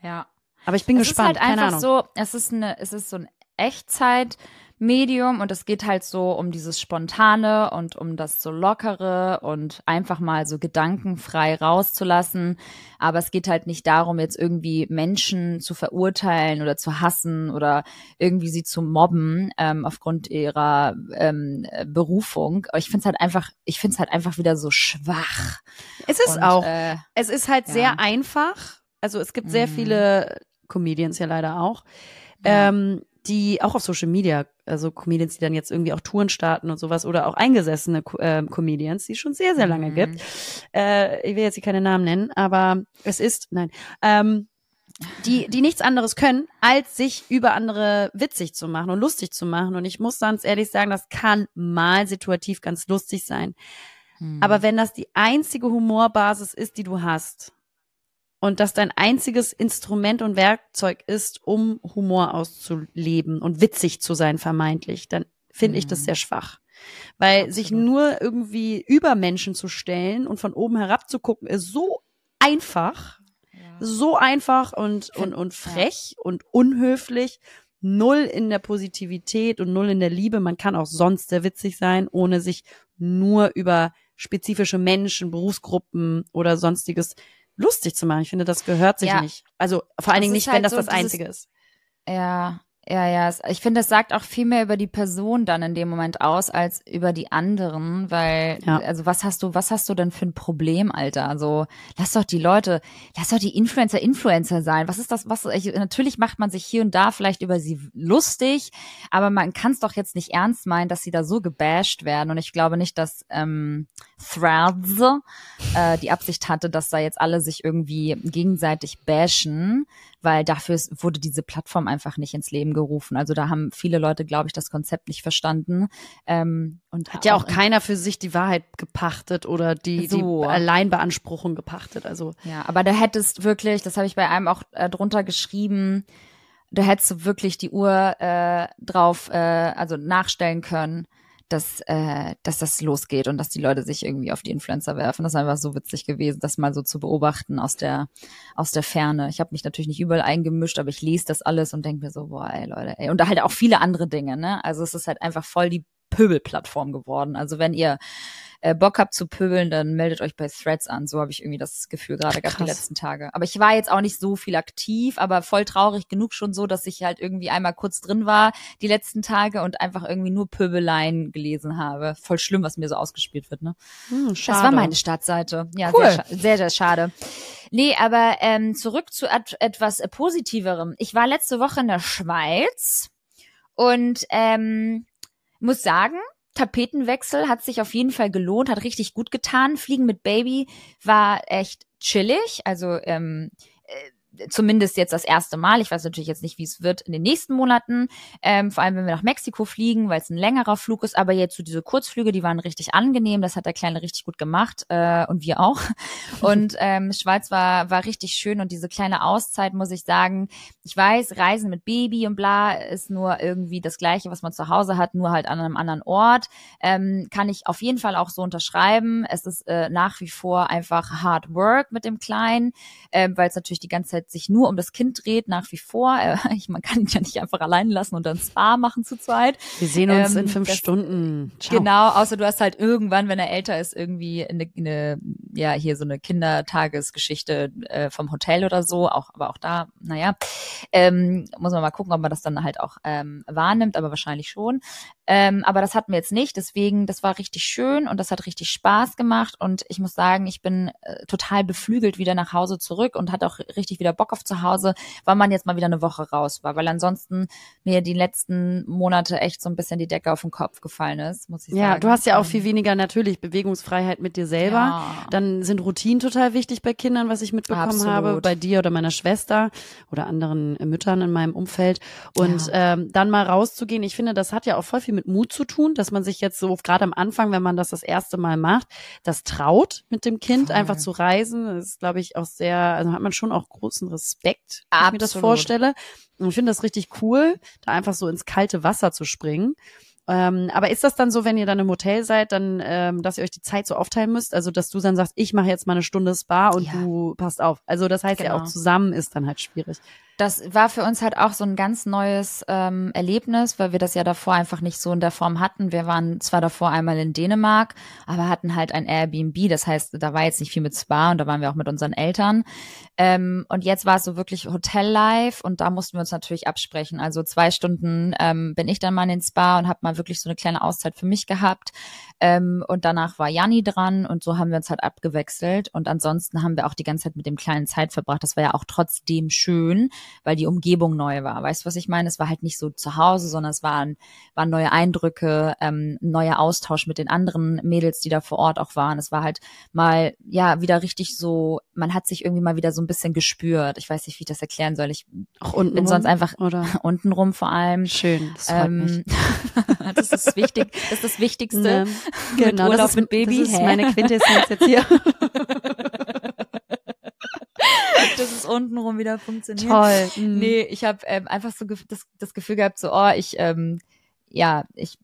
Ja. Aber ich bin es gespannt. Es ist halt Keine einfach Ahnung. so, es ist eine, es ist so ein Echtzeit, Medium und es geht halt so um dieses Spontane und um das so Lockere und einfach mal so gedankenfrei rauszulassen. Aber es geht halt nicht darum, jetzt irgendwie Menschen zu verurteilen oder zu hassen oder irgendwie sie zu mobben ähm, aufgrund ihrer ähm, Berufung. Ich finde es halt einfach, ich finde es halt einfach wieder so schwach. Es ist und, auch. Äh, es ist halt ja. sehr einfach. Also es gibt sehr mhm. viele Comedians ja leider auch. Ja. Ähm, die auch auf Social Media, also Comedians, die dann jetzt irgendwie auch Touren starten und sowas oder auch eingesessene äh, Comedians, die es schon sehr, sehr lange mhm. gibt. Äh, ich will jetzt hier keine Namen nennen, aber es ist, nein, ähm, die, die nichts anderes können, als sich über andere witzig zu machen und lustig zu machen. Und ich muss ganz ehrlich sagen, das kann mal situativ ganz lustig sein. Mhm. Aber wenn das die einzige Humorbasis ist, die du hast, und das dein einziges Instrument und Werkzeug ist, um Humor auszuleben und witzig zu sein, vermeintlich, dann finde mhm. ich das mhm. sehr schwach. Weil Absolut. sich nur irgendwie über Menschen zu stellen und von oben herab zu gucken, ist so einfach, ja. so einfach und, und, und frech ja. und unhöflich. Null in der Positivität und null in der Liebe. Man kann auch sonst sehr witzig sein, ohne sich nur über spezifische Menschen, Berufsgruppen oder sonstiges lustig zu machen. Ich finde, das gehört sich ja. nicht. Also vor allen Dingen nicht, halt wenn das so das Einzige ist. Ja, ja, ja. Ich finde, das sagt auch viel mehr über die Person dann in dem Moment aus, als über die anderen, weil, ja. also was hast du, was hast du denn für ein Problem, Alter? Also, lass doch die Leute, lass doch die Influencer Influencer sein. Was ist das, was, ich, natürlich macht man sich hier und da vielleicht über sie lustig, aber man kann es doch jetzt nicht ernst meinen, dass sie da so gebasht werden und ich glaube nicht, dass, ähm, Threads äh, die Absicht hatte, dass da jetzt alle sich irgendwie gegenseitig bashen, weil dafür wurde diese Plattform einfach nicht ins Leben gerufen. Also da haben viele Leute, glaube ich, das Konzept nicht verstanden. Ähm, und hat ja auch, auch keiner für sich die Wahrheit gepachtet oder die, so. die Alleinbeanspruchung gepachtet. Also ja, aber da hättest wirklich, das habe ich bei einem auch äh, drunter geschrieben, da hättest du wirklich die Uhr äh, drauf, äh, also nachstellen können dass, äh, dass das losgeht und dass die Leute sich irgendwie auf die Influencer werfen. Das ist einfach so witzig gewesen, das mal so zu beobachten aus der, aus der Ferne. Ich habe mich natürlich nicht überall eingemischt, aber ich lese das alles und denke mir so, boah, ey Leute, ey. Und da halt auch viele andere Dinge, ne? Also es ist halt einfach voll die Pöbelplattform geworden. Also wenn ihr äh, Bock habt zu pöbeln, dann meldet euch bei Threads an. So habe ich irgendwie das Gefühl gerade gehabt die letzten Tage. Aber ich war jetzt auch nicht so viel aktiv, aber voll traurig genug schon so, dass ich halt irgendwie einmal kurz drin war die letzten Tage und einfach irgendwie nur Pöbeleien gelesen habe. Voll schlimm, was mir so ausgespielt wird, ne? Hm, schade. Das war meine Startseite. Ja, cool. sehr, sehr, sehr schade. Nee, aber ähm, zurück zu et etwas Positiverem. Ich war letzte Woche in der Schweiz und ähm, muss sagen, Tapetenwechsel hat sich auf jeden Fall gelohnt, hat richtig gut getan. Fliegen mit Baby war echt chillig. Also ähm, äh, zumindest jetzt das erste Mal. Ich weiß natürlich jetzt nicht, wie es wird in den nächsten Monaten, ähm, vor allem wenn wir nach Mexiko fliegen, weil es ein längerer Flug ist. Aber jetzt so diese Kurzflüge, die waren richtig angenehm. Das hat der Kleine richtig gut gemacht äh, und wir auch. Und ähm, Schweiz war war richtig schön und diese kleine Auszeit muss ich sagen. Ich weiß, Reisen mit Baby und bla ist nur irgendwie das Gleiche, was man zu Hause hat, nur halt an einem anderen Ort. Ähm, kann ich auf jeden Fall auch so unterschreiben. Es ist äh, nach wie vor einfach Hard Work mit dem Kleinen, äh, weil es natürlich die ganze Zeit sich nur um das Kind dreht, nach wie vor. Äh, ich, man kann ihn ja nicht einfach allein lassen und dann Spa machen zu zweit. Wir sehen uns Ähm, in fünf das- Stunden. Ciao. Genau, außer du hast halt irgendwann, wenn er älter ist, irgendwie eine, eine ja, hier so eine Kindertagesgeschichte äh, vom Hotel oder so, auch, aber auch da, naja, ähm, muss man mal gucken, ob man das dann halt auch ähm, wahrnimmt, aber wahrscheinlich schon. Ähm, aber das hatten wir jetzt nicht, deswegen, das war richtig schön und das hat richtig Spaß gemacht und ich muss sagen, ich bin äh, total beflügelt wieder nach Hause zurück und hatte auch richtig wieder Bock auf zu Hause, weil man jetzt mal wieder eine Woche raus war, weil ansonsten mir die letzten Monate echt so ein bisschen die Decke auf den Kopf gefallen ist, muss ich sagen. Ja, du hast ja auch Ähm, viel weniger natürlich Bewegungsfreiheit mit dir selber. Ja. Dann sind Routinen total wichtig bei Kindern, was ich mitbekommen Absolut. habe, bei dir oder meiner Schwester oder anderen äh, Müttern in meinem Umfeld. Und ähm, dann mal rauszugehen, ich finde, das hat ja auch voll viel mit Mut zu tun, dass man sich jetzt so gerade am Anfang, wenn man das das erste Mal macht, das traut mit dem Kind Voll. einfach zu reisen. Das ist, glaube ich, auch sehr, also hat man schon auch großen Respekt, wenn ich mir das vorstelle. Und ich finde das richtig cool, da einfach so ins kalte Wasser zu springen. Ähm, aber ist das dann so, wenn ihr dann im Hotel seid, dann, ähm, dass ihr euch die Zeit so aufteilen müsst? Also, dass du dann sagst, ich mache jetzt mal eine Stunde Spa und Ja. du passt auf. Also, das heißt ja Genau. auch zusammen ist dann halt schwierig. Das war für uns halt auch so ein ganz neues ähm, Erlebnis, weil wir das ja davor einfach nicht so in der Form hatten. Wir waren zwar davor einmal in Dänemark, aber hatten halt ein Airbnb. Das heißt, da war jetzt nicht viel mit Spa und da waren wir auch mit unseren Eltern. Ähm, und jetzt war es so wirklich Hotel-Life und da mussten wir uns natürlich absprechen. Also zwei Stunden ähm, bin ich dann mal in den Spa und habe mal wirklich so eine kleine Auszeit für mich gehabt. Ähm, und danach war Janni dran und so haben wir uns halt abgewechselt. Und ansonsten haben wir auch die ganze Zeit mit dem Kleinen Zeit verbracht. Das war ja auch trotzdem schön, weil die Umgebung neu war. Weißt du, was ich meine? Es war halt nicht so zu Hause, sondern es waren, waren neue Eindrücke, ähm, neuer Austausch mit den anderen Mädels, die da vor Ort auch waren. Es war halt mal, ja, wieder richtig so, man hat sich irgendwie mal wieder so ein bisschen gespürt. Ich weiß nicht, wie ich das erklären soll. Ich Auch unten. bin sonst einfach oder untenrum vor allem. schön. Das freut mich. Ähm, das ist wichtig, das ist das Wichtigste. Ne? Mit Genau, Urlaub das ist, mit Baby. Das ist meine Quintessenz jetzt hier. dass es untenrum wieder funktioniert. Toll. Mhm. Nee, ich habe ähm, einfach so das, das Gefühl gehabt, so, oh, ich, ähm, ja, ich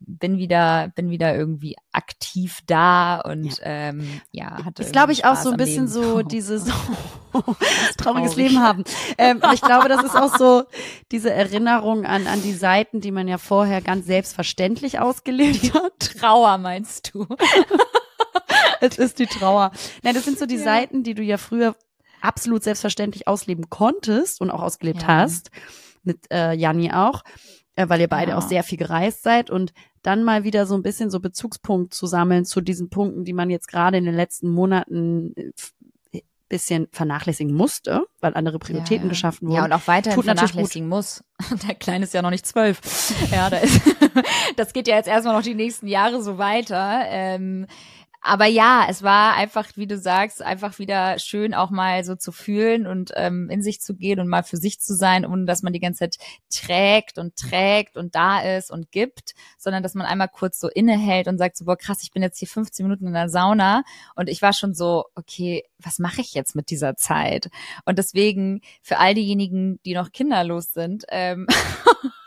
bin wieder, bin wieder irgendwie aktiv da und ja, ähm, ja hatte ist, glaube ich, auch Spaß so ein bisschen Leben. so dieses trauriges traurig. Leben haben. Ähm, ich glaube, das ist auch so diese Erinnerung an, an die Seiten, die man ja vorher ganz selbstverständlich ausgelebt hat. Trauer meinst du? Es ist die Trauer. Nein, das sind so die Ja. Seiten, die du ja früher absolut selbstverständlich ausleben konntest und auch ausgelebt Ja. hast. Mit äh, Janni auch, äh, weil ihr beide Ja. auch sehr viel gereist seid und dann mal wieder so ein bisschen so Bezugspunkt zu sammeln zu diesen Punkten, die man jetzt gerade in den letzten Monaten äh, bisschen vernachlässigen musste, weil andere Prioritäten ja. geschaffen wurden. Ja, und auch weiterhin Tut vernachlässigen muss. Der Kleine ist ja noch nicht zwölf. Ja, da ist, das geht ja jetzt erstmal noch die nächsten Jahre so weiter. Ähm, aber ja, es war einfach, wie du sagst, einfach wieder schön auch mal so zu fühlen und ähm, in sich zu gehen und mal für sich zu sein, ohne dass man die ganze Zeit trägt und trägt und da ist und gibt, sondern dass man einmal kurz so innehält und sagt so, boah krass, ich bin jetzt hier 15 Minuten in der Sauna und ich war schon so, okay, was mache ich jetzt mit dieser Zeit? Und deswegen für all diejenigen, die noch kinderlos sind, ähm,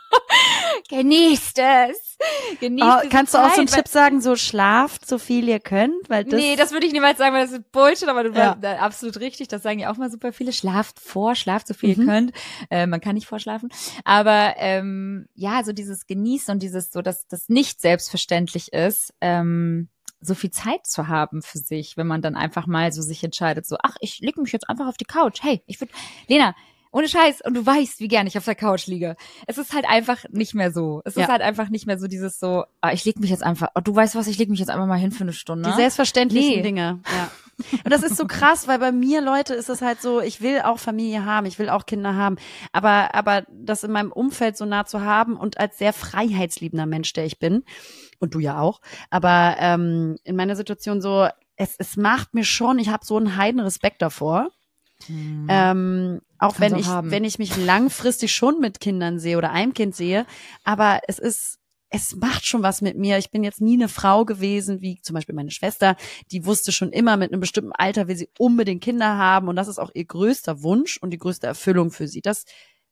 genießt es. Genießt Oh, kannst du auch so einen Tipp sagen, so schlaft so viel ihr könnt, weil das nee, das würde ich niemals sagen, weil das ist Bullshit, aber du Ja. warst da absolut richtig. Das sagen ja auch mal super viele. Schlaft vor, schlaft so viel Mhm. ihr könnt. Äh, man kann nicht vorschlafen. Aber ähm, ja, so dieses Genießen und dieses so, dass das nicht selbstverständlich ist, ähm, so viel Zeit zu haben für sich, wenn man dann einfach mal so sich entscheidet, so, ach, ich leg mich jetzt einfach auf die Couch. Hey, ich würde, Lena, ohne Scheiß, und du weißt, wie gern ich auf der Couch liege. Es ist halt einfach nicht mehr so. Es Ja. ist halt einfach nicht mehr so dieses so, ah, ich leg mich jetzt einfach, oh, du weißt was, ich leg mich jetzt einfach mal hin für eine Stunde. Die selbstverständlichen Nee. Dinge, ja. Und das ist so krass, weil bei mir, Leute, ist es halt so, ich will auch Familie haben, ich will auch Kinder haben, aber, aber das in meinem Umfeld so nah zu haben und als sehr freiheitsliebender Mensch, der ich bin, und du ja auch, aber ähm, in meiner Situation so, es, es macht mir schon, ich habe so einen heiden Respekt davor. Mhm. Ähm, auch wenn ich, haben. wenn ich mich langfristig schon mit Kindern sehe oder einem Kind sehe, aber es ist es macht schon was mit mir. Ich bin jetzt nie eine Frau gewesen, wie zum Beispiel meine Schwester, die wusste schon immer mit einem bestimmten Alter, will sie unbedingt Kinder haben und das ist auch ihr größter Wunsch und die größte Erfüllung für sie. Das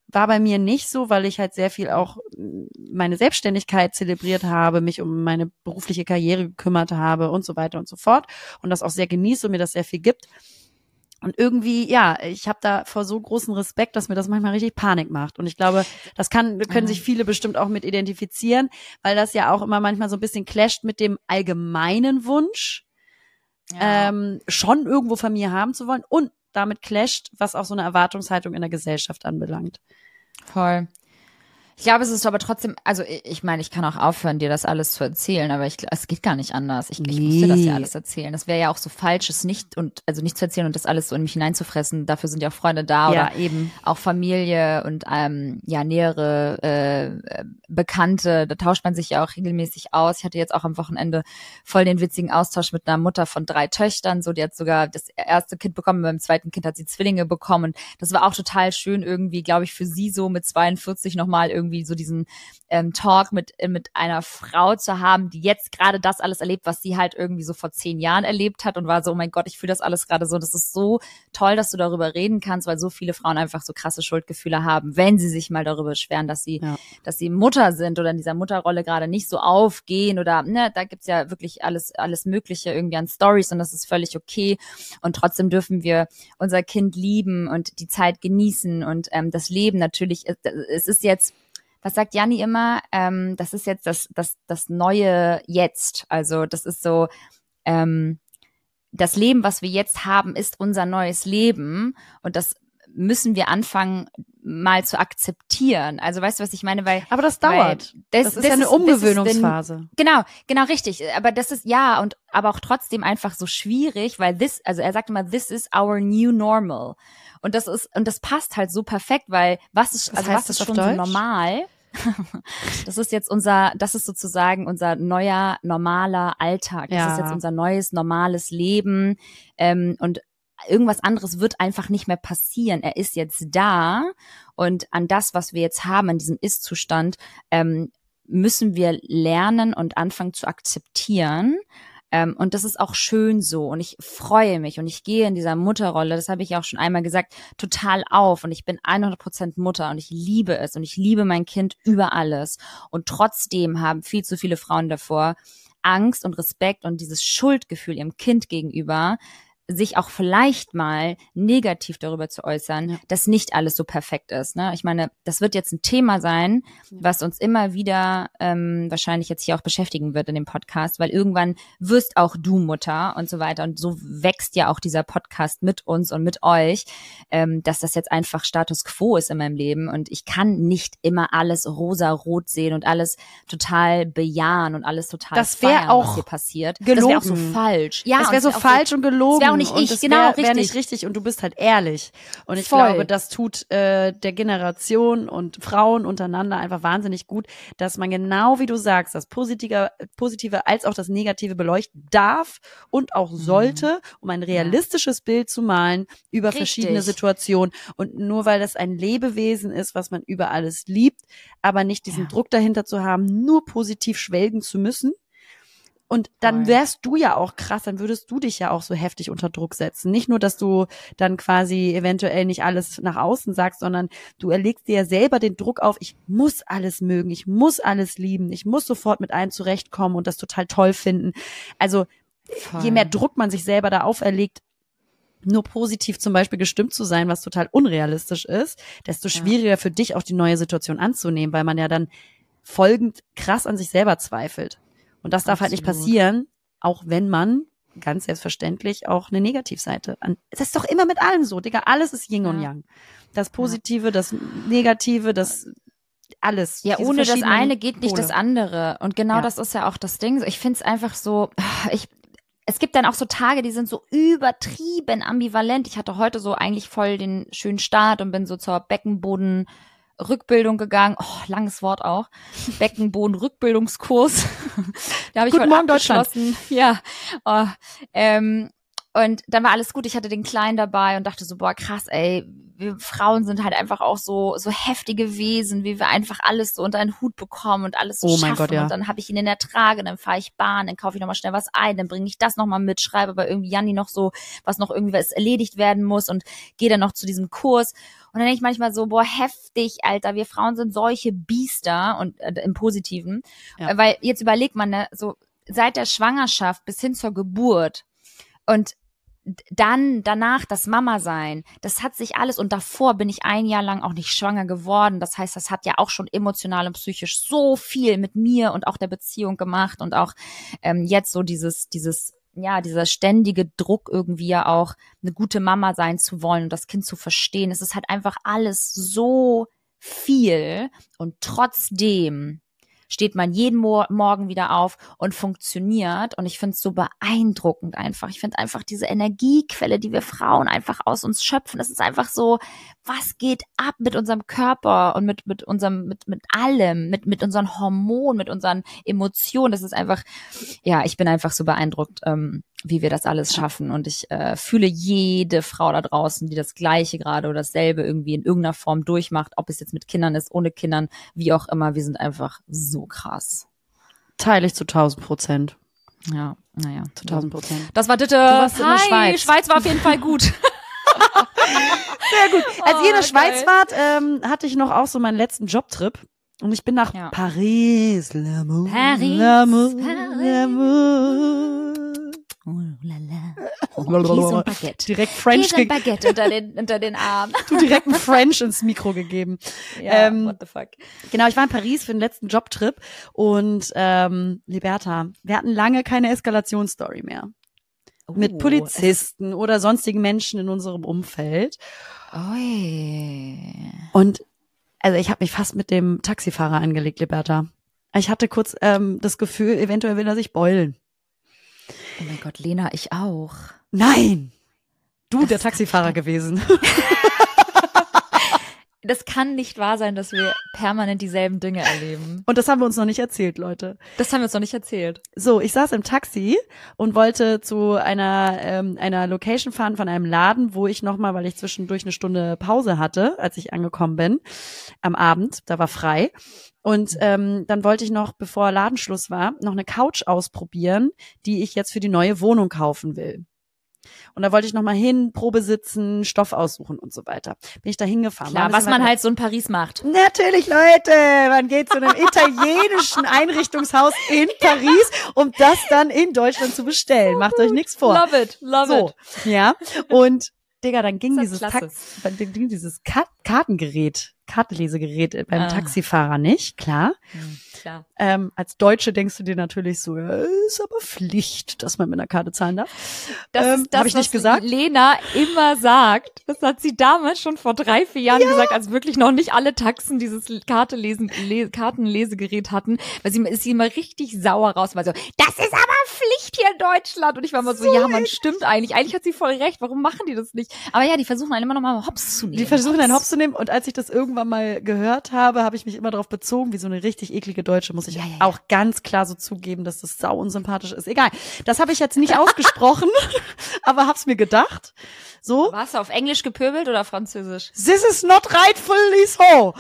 war bei mir nicht so, weil ich halt sehr viel auch meine Selbstständigkeit zelebriert habe, mich um meine berufliche Karriere gekümmert habe und so weiter und so fort und das auch sehr genieße und mir das sehr viel gibt. Und irgendwie, ja, ich habe da vor so großen Respekt, dass mir das manchmal richtig Panik macht. Und ich glaube, das kann, können sich viele bestimmt auch mit identifizieren, weil das ja auch immer manchmal so ein bisschen clasht mit dem allgemeinen Wunsch, Ja. ähm, schon irgendwo Familie haben zu wollen und damit clasht, was auch so eine Erwartungshaltung in der Gesellschaft anbelangt. Voll. Ich glaube, es ist aber trotzdem, also ich, meine, ich kann auch aufhören, dir das alles zu erzählen, aber ich, es geht gar nicht anders. Ich, ich musste das ja Nee. alles erzählen. Das wäre ja auch so falsch, es nicht und also nicht zu erzählen und das alles so in mich hineinzufressen. Dafür sind ja auch Freunde da oder eben. auch Familie und ähm, ja nähere äh, äh, Bekannte. Da tauscht man sich ja auch regelmäßig aus. Ich hatte jetzt auch am Wochenende voll den witzigen Austausch mit einer Mutter von drei Töchtern. So, die hat sogar das erste Kind bekommen, beim zweiten Kind hat sie Zwillinge bekommen. Und das war auch total schön irgendwie, glaube ich, für sie so mit 42 nochmal irgendwie so diesen ähm, Talk mit äh, mit einer Frau zu haben, die jetzt gerade das alles erlebt, was sie halt irgendwie so vor zehn Jahren erlebt hat und war so, oh mein Gott, ich fühle das alles gerade so. Das ist so toll, dass du darüber reden kannst, weil so viele Frauen einfach so krasse Schuldgefühle haben, wenn sie sich mal darüber beschweren, dass sie, Ja. dass sie Mutter sind oder in dieser Mutterrolle gerade nicht so aufgehen oder ne, da gibt's ja wirklich alles, alles Mögliche irgendwie an Stories und das ist völlig okay. Und trotzdem dürfen wir unser Kind lieben und die Zeit genießen und ähm, das Leben natürlich, es, es ist jetzt was sagt Janni immer? Ähm, das ist jetzt das, das, das neue Jetzt. Also das ist so, ähm, das Leben, was wir jetzt haben, ist unser neues Leben und das müssen wir anfangen mal zu akzeptieren. Also weißt du, was ich meine? Weil Aber das weil dauert. Das, Das ist ja eine this is the- Umgewöhnungsphase. Genau, genau richtig. Aber das ist ja und aber auch trotzdem einfach so schwierig, weil this, also er sagt immer, this is our new normal. Und das ist und das passt halt so perfekt, weil was ist Was also was ist schon so normal? das ist jetzt unser, das ist sozusagen unser neuer normaler Alltag. Das Ja. ist jetzt unser neues normales Leben ähm, und irgendwas anderes wird einfach nicht mehr passieren. Er ist jetzt da und an das, was wir jetzt haben, an diesem Ist-Zustand, ähm, müssen wir lernen und anfangen zu akzeptieren. Ähm, und das ist auch schön so. Und ich freue mich und ich gehe in dieser Mutterrolle, das habe ich auch schon einmal gesagt, total auf. Und ich bin 100% Mutter und ich liebe es und ich liebe mein Kind über alles. Und trotzdem haben viel zu viele Frauen davor Angst und Respekt und dieses Schuldgefühl ihrem Kind gegenüber, sich auch vielleicht mal negativ darüber zu äußern, Ja. dass nicht alles so perfekt ist. Ne? Ich meine, das wird jetzt ein Thema sein, was uns immer wieder ähm, wahrscheinlich jetzt hier auch beschäftigen wird in dem Podcast, weil irgendwann wirst auch du Mutter und so weiter. Und so wächst ja auch dieser Podcast mit uns und mit euch, ähm, dass das jetzt einfach Status quo ist in meinem Leben. Und ich kann nicht immer alles rosa-rot sehen und alles total bejahen und alles total Das feiern, auch was hier passiert. Das wäre auch so gelogen. falsch. Ja, es wäre so wär auch falsch und gelogen. Nicht ich, genau, wär, richtig. Wär nicht richtig und du bist halt ehrlich. Und ich Voll. glaube, das tut äh, der Generation und Frauen untereinander einfach wahnsinnig gut, dass man genau wie du sagst, das Positive, Positive als auch das Negative beleuchten darf und auch sollte, um ein realistisches Bild zu malen über Richtig. verschiedene Situationen. Und nur weil das ein Lebewesen ist, was man über alles liebt, aber nicht diesen Ja. Druck dahinter zu haben, nur positiv schwelgen zu müssen, und dann wärst du ja auch krass, dann würdest du dich ja auch so heftig unter Druck setzen. Nicht nur, dass du dann quasi eventuell nicht alles nach außen sagst, sondern du erlegst dir ja selber den Druck auf, ich muss alles mögen, ich muss alles lieben, ich muss sofort mit allen zurechtkommen und das total toll finden. Also Voll. je mehr Druck man sich selber da auferlegt, nur positiv zum Beispiel gestimmt zu sein, was total unrealistisch ist, desto Ja. schwieriger für dich auch die neue Situation anzunehmen, weil man ja dann folgend krass an sich selber zweifelt. Und das darf halt nicht Absolut. passieren, auch wenn man ganz selbstverständlich auch eine Negativseite an. Das ist doch immer mit allem so, Digga. Alles ist Yin und Ja. Yang. Das Positive, das Negative, das alles. Ja, ohne das eine geht nicht Pole. das andere. Und genau Ja. das ist ja auch das Ding. Ich finde es einfach so, ich, es gibt dann auch so Tage, die sind so übertrieben ambivalent. Ich hatte heute so eigentlich voll den schönen Start und bin so zur Beckenboden Rückbildung gegangen. Oh, langes Wort auch. Beckenboden-Rückbildungskurs. da habe ich Guten heute Morgen, abgeschlossen. Ja. Oh, ähm, Und dann war alles gut. Ich hatte den Kleinen dabei und dachte so, boah, krass, ey, wir Frauen sind halt einfach auch so, so heftige Wesen, wie wir einfach alles so unter einen Hut bekommen und alles so Oh mein schaffen. Gott, ja. Und dann habe ich ihn in der Trage, dann fahre ich Bahn, dann kaufe ich nochmal schnell was ein, dann bringe ich das nochmal mit, schreibe aber irgendwie Janni noch so, was noch irgendwie was erledigt werden muss und gehe dann noch zu diesem Kurs. Und dann denke ich manchmal so, boah, heftig, Alter, wir Frauen sind solche Biester und äh, im Positiven. Ja. Weil jetzt überlegt man, ne, so seit der Schwangerschaft bis hin zur Geburt und dann danach das Mama sein, das hat sich alles und davor bin ich ein Jahr lang auch nicht schwanger geworden. Das heißt, das hat ja auch schon emotional und psychisch so viel mit mir und auch der Beziehung gemacht und auch ähm, jetzt so dieses dieses ja dieser ständige Druck irgendwie ja auch eine gute Mama sein zu wollen und das Kind zu verstehen. Es ist halt einfach alles so viel und trotzdem steht man jeden Mo Morgen wieder auf und funktioniert. Und ich finde es so beeindruckend einfach. Ich finde einfach diese Energiequelle, die wir Frauen einfach aus uns schöpfen. Das ist einfach so, was geht ab mit unserem Körper und mit, mit unserem, mit, mit allem, mit, mit unseren Hormonen, mit unseren Emotionen. Das ist einfach, ja, ich bin einfach so beeindruckt, ähm, wie wir das alles schaffen. Und ich äh, fühle jede Frau da draußen, die das Gleiche gerade oder dasselbe irgendwie in irgendeiner Form durchmacht, ob es jetzt mit Kindern ist, ohne Kindern, wie auch immer. Wir sind einfach so krass. Teile ich zu 1000 Prozent. Ja, naja. Zu 1000 Prozent. Das war Ditte. warst in der Hi, Schweiz. Schweiz war auf jeden Fall gut. Sehr gut. Als Oh, ihr in der Schweiz geil. wart, ähm, hatte ich noch auch so meinen letzten Jobtrip. Und ich bin nach Ja. Paris. L'amour, Paris, L'amour, Paris. l'amour. Oh, lala. Oh, Käse und Baguette. Direkt French, Käse und Baguette unter den, unter den Armen. du direkt ein French ins Mikro gegeben. Ja, Ähm, what the fuck. Genau, ich war in Paris für den letzten Jobtrip und ähm, Liberta, wir hatten lange keine Eskalationsstory mehr. Mit Oh, Polizisten oder sonstigen Menschen in unserem Umfeld. Oi. Und also ich habe mich fast mit dem Taxifahrer angelegt, Liberta. Ich hatte kurz ähm, das Gefühl, eventuell will er sich beulen. Oh mein Gott, Lena, ich auch. Nein! Du, Das der Taxifahrer gewesen. Das kann nicht wahr sein, dass wir permanent dieselben Dinge erleben. Und das haben wir uns noch nicht erzählt, Leute. Das haben wir uns noch nicht erzählt. So, ich saß im Taxi und wollte zu einer ähm, einer Location fahren von einem Laden, wo ich nochmal, weil ich zwischendurch eine Stunde Pause hatte, als ich angekommen bin, am Abend, da war frei. Und ähm, dann wollte ich noch, bevor Ladenschluss war, noch eine Couch ausprobieren, die ich jetzt für die neue Wohnung kaufen will. Und da wollte ich noch mal hin, Probe sitzen, Stoff aussuchen und so weiter. Bin ich da hingefahren. Klar, was man halt so in Paris macht. Natürlich, Leute, man geht zu einem italienischen Einrichtungshaus in Paris, um das dann in Deutschland zu bestellen. Macht euch nichts vor. Love it, love So, it. ja. Und Digga, dann ging dieses. Tax, dann ging dieses Ka Kartengerät, Kartenlesegerät beim Ah. Taxifahrer nicht, klar. Hm, klar. Ähm, als Deutsche denkst du dir natürlich so, ja, ist aber Pflicht, dass man mit einer Karte zahlen darf. Das Ähm, ist das, hab ich nicht was gesagt? Lena immer sagt. Das hat sie damals schon vor drei, vier Jahren gesagt, als wirklich noch nicht alle Taxen dieses Karte lesen, Le Kartenlesegerät hatten. Weil sie ist sie immer richtig sauer raus, weil so, das ist aber Pflicht hier in Deutschland. Und ich war immer so, ja, man stimmt eigentlich. Eigentlich hat sie voll recht. Warum machen die das nicht? Aber ja, die versuchen einen immer noch mal hops zu nehmen. Die versuchen einen Hops zu nehmen und als ich das irgendwann mal gehört habe, habe ich mich immer darauf bezogen, wie so eine richtig eklige Deutsche, muss ich Ja, ja, ja. auch ganz klar so zugeben, dass das sau unsympathisch ist. Egal, das habe ich jetzt nicht ausgesprochen, aber hab's mir gedacht. So, Warst du auf Englisch gepöbelt oder Französisch? this is not rightfully so.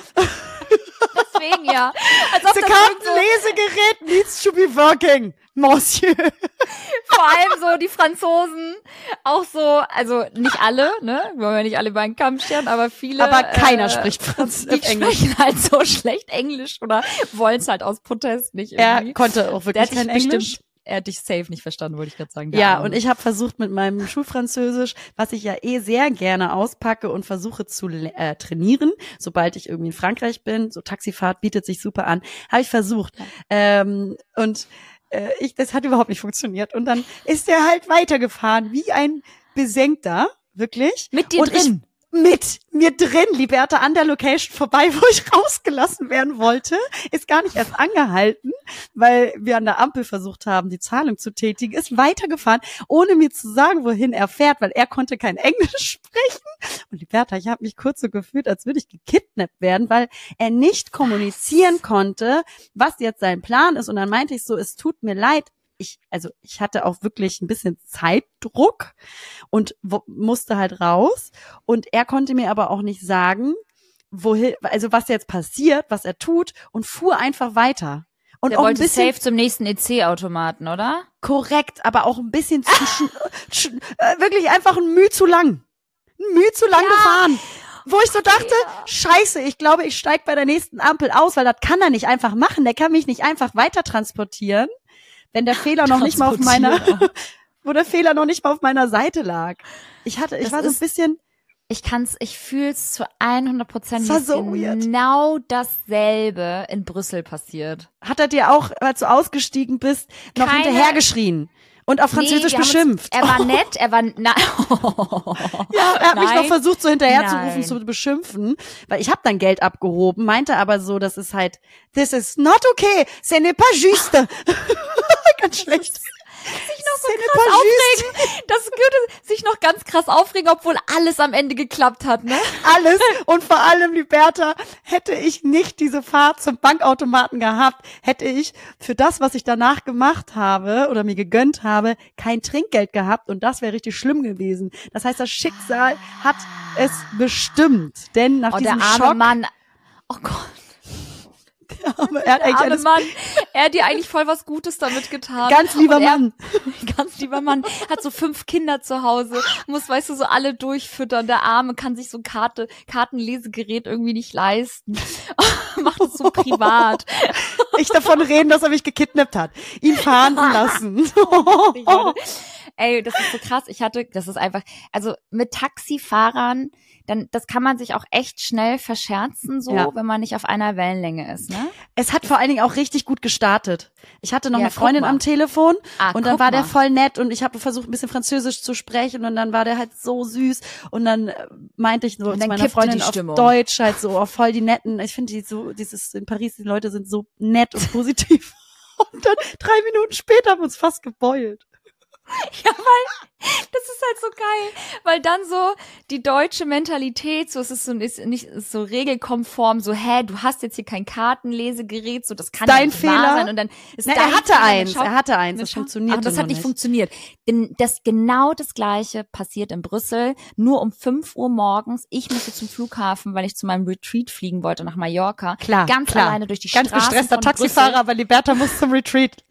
Deswegen ja. Als ob The das so, Kartenlesegerät needs to be working, Monsieur. vor allem so die Franzosen auch so, also nicht alle, ne? Wir wollen ja nicht alle über einen Kamm scheren, aber viele. Aber keiner äh, spricht Franz Die Englisch. sprechen halt so schlecht Englisch oder wollen es halt aus Protest nicht irgendwie. Er konnte auch wirklich kein Englisch. bestimmt, er hat dich safe nicht verstanden, wollte ich gerade sagen. Ja, Arme. und ich habe versucht mit meinem Schulfranzösisch, was ich ja eh sehr gerne auspacke und versuche zu äh, trainieren, sobald ich irgendwie in Frankreich bin, so Taxifahrt bietet sich super an, habe ich versucht. Ähm, und äh, ich, das hat überhaupt nicht funktioniert. Und dann ist er halt weitergefahren, wie ein Besenkter, wirklich. mit dir und ich- drin. Mit mir drin, Liberta, an der Location vorbei, wo ich rausgelassen werden wollte, ist gar nicht erst angehalten, weil wir an der Ampel versucht haben, die Zahlung zu tätigen, ist weitergefahren, ohne mir zu sagen, wohin er fährt, weil er konnte kein Englisch sprechen. Und Liberta, ich habe mich kurz so gefühlt, als würde ich gekidnappt werden, weil er nicht kommunizieren konnte, was jetzt sein Plan ist. Und dann meinte ich so, es tut mir leid, ich, also ich hatte auch wirklich ein bisschen Zeitdruck und musste halt raus. Und er konnte mir aber auch nicht sagen, wohin, also was jetzt passiert, was er tut und fuhr einfach weiter. Und Der auch ein bisschen safe zum nächsten EC-Automaten, oder? korrekt, aber auch ein bisschen zu, äh, wirklich einfach ein Mühe zu lang. Ein Mühe zu lang gefahren. Wo ich so dachte, scheiße, ich glaube, ich steig bei der nächsten Ampel aus, weil das kann er nicht einfach machen. Der kann mich nicht einfach weiter transportieren, wenn der Fehler noch nicht mal auf meiner, wo der Fehler noch nicht mal auf meiner Seite lag. Ich hatte, ich Das war so ein bisschen, Ich kann's, ich fühl's zu 100 Prozent. Das war so weird. genau dasselbe in Brüssel passiert. hat er dir auch, als du ausgestiegen bist, noch Keine- hinterhergeschrien und auf Französisch Nee, beschimpft. Uns, er war nett, er war, na, Ja, er hat mich noch Nein. versucht, so hinterherzurufen, Nein. zu beschimpfen, weil ich habe dann Geld abgehoben, meinte aber so, das ist halt, this is not okay, ce n'est pas juste. Ganz schlecht. sich noch so krass aufregen. Das würde sich noch ganz krass aufregen, obwohl alles am Ende geklappt hat, ne? Alles und vor allem, Liberta, hätte ich nicht diese Fahrt zum Bankautomaten gehabt, hätte ich für das, was ich danach gemacht habe oder mir gegönnt habe, kein Trinkgeld gehabt und das wäre richtig schlimm gewesen. Das heißt, das Schicksal hat es bestimmt, denn nach Oh, der diesem arme Schock, Mann. Oh Gott, aber er hat eigentlich arme alles, Mann. Er hat dir eigentlich voll was Gutes damit getan. ganz lieber er, Mann. Ganz lieber Mann. Hat so fünf Kinder zu Hause. Muss, weißt du, so alle durchfüttern. Der Arme kann sich so ein Karte, Kartenlesegerät irgendwie nicht leisten. Macht es so privat. Ich davon reden, dass er mich gekidnappt hat. Ihn fahren lassen. Ey, das ist so krass. Ich hatte, das ist einfach, also mit Taxifahrern, dann, das kann man sich auch echt schnell verscherzen, so, Ja. wenn man nicht auf einer Wellenlänge ist, ne? Es hat vor allen Dingen auch richtig gut gestartet. Ich hatte noch Ja, eine Freundin am Telefon Ah, und dann war der mal. voll nett und ich habe versucht ein bisschen Französisch zu sprechen und dann war der halt so süß und dann äh, meinte ich so Und zu meiner Freundin auf. Deutsch halt so auf voll die netten. Ich finde die so dieses in Paris die Leute sind so nett und positiv. Und dann drei Minuten später haben wir uns fast gebeult. Ja, weil das ist halt so geil, weil dann so die deutsche Mentalität, so es ist so ist nicht ist so regelkonform, so hä, du hast jetzt hier kein Kartenlesegerät, so das kann ja Dein nicht wahr Fehler? sein und dann ist Na, er hatte Fehler, eins, schau- er hatte eins, das schau- funktionierte Ach, das hat nicht nicht. funktioniert. Das genau das gleiche passiert in Brüssel, nur um 5 Uhr morgens. Ich musste zum Flughafen, weil ich zu meinem Retreat fliegen wollte nach Mallorca. Klar, ganz klar. alleine durch die Ganz Straßen gestresster Taxifahrer, Brüssel. aber Liberta muss zum Retreat.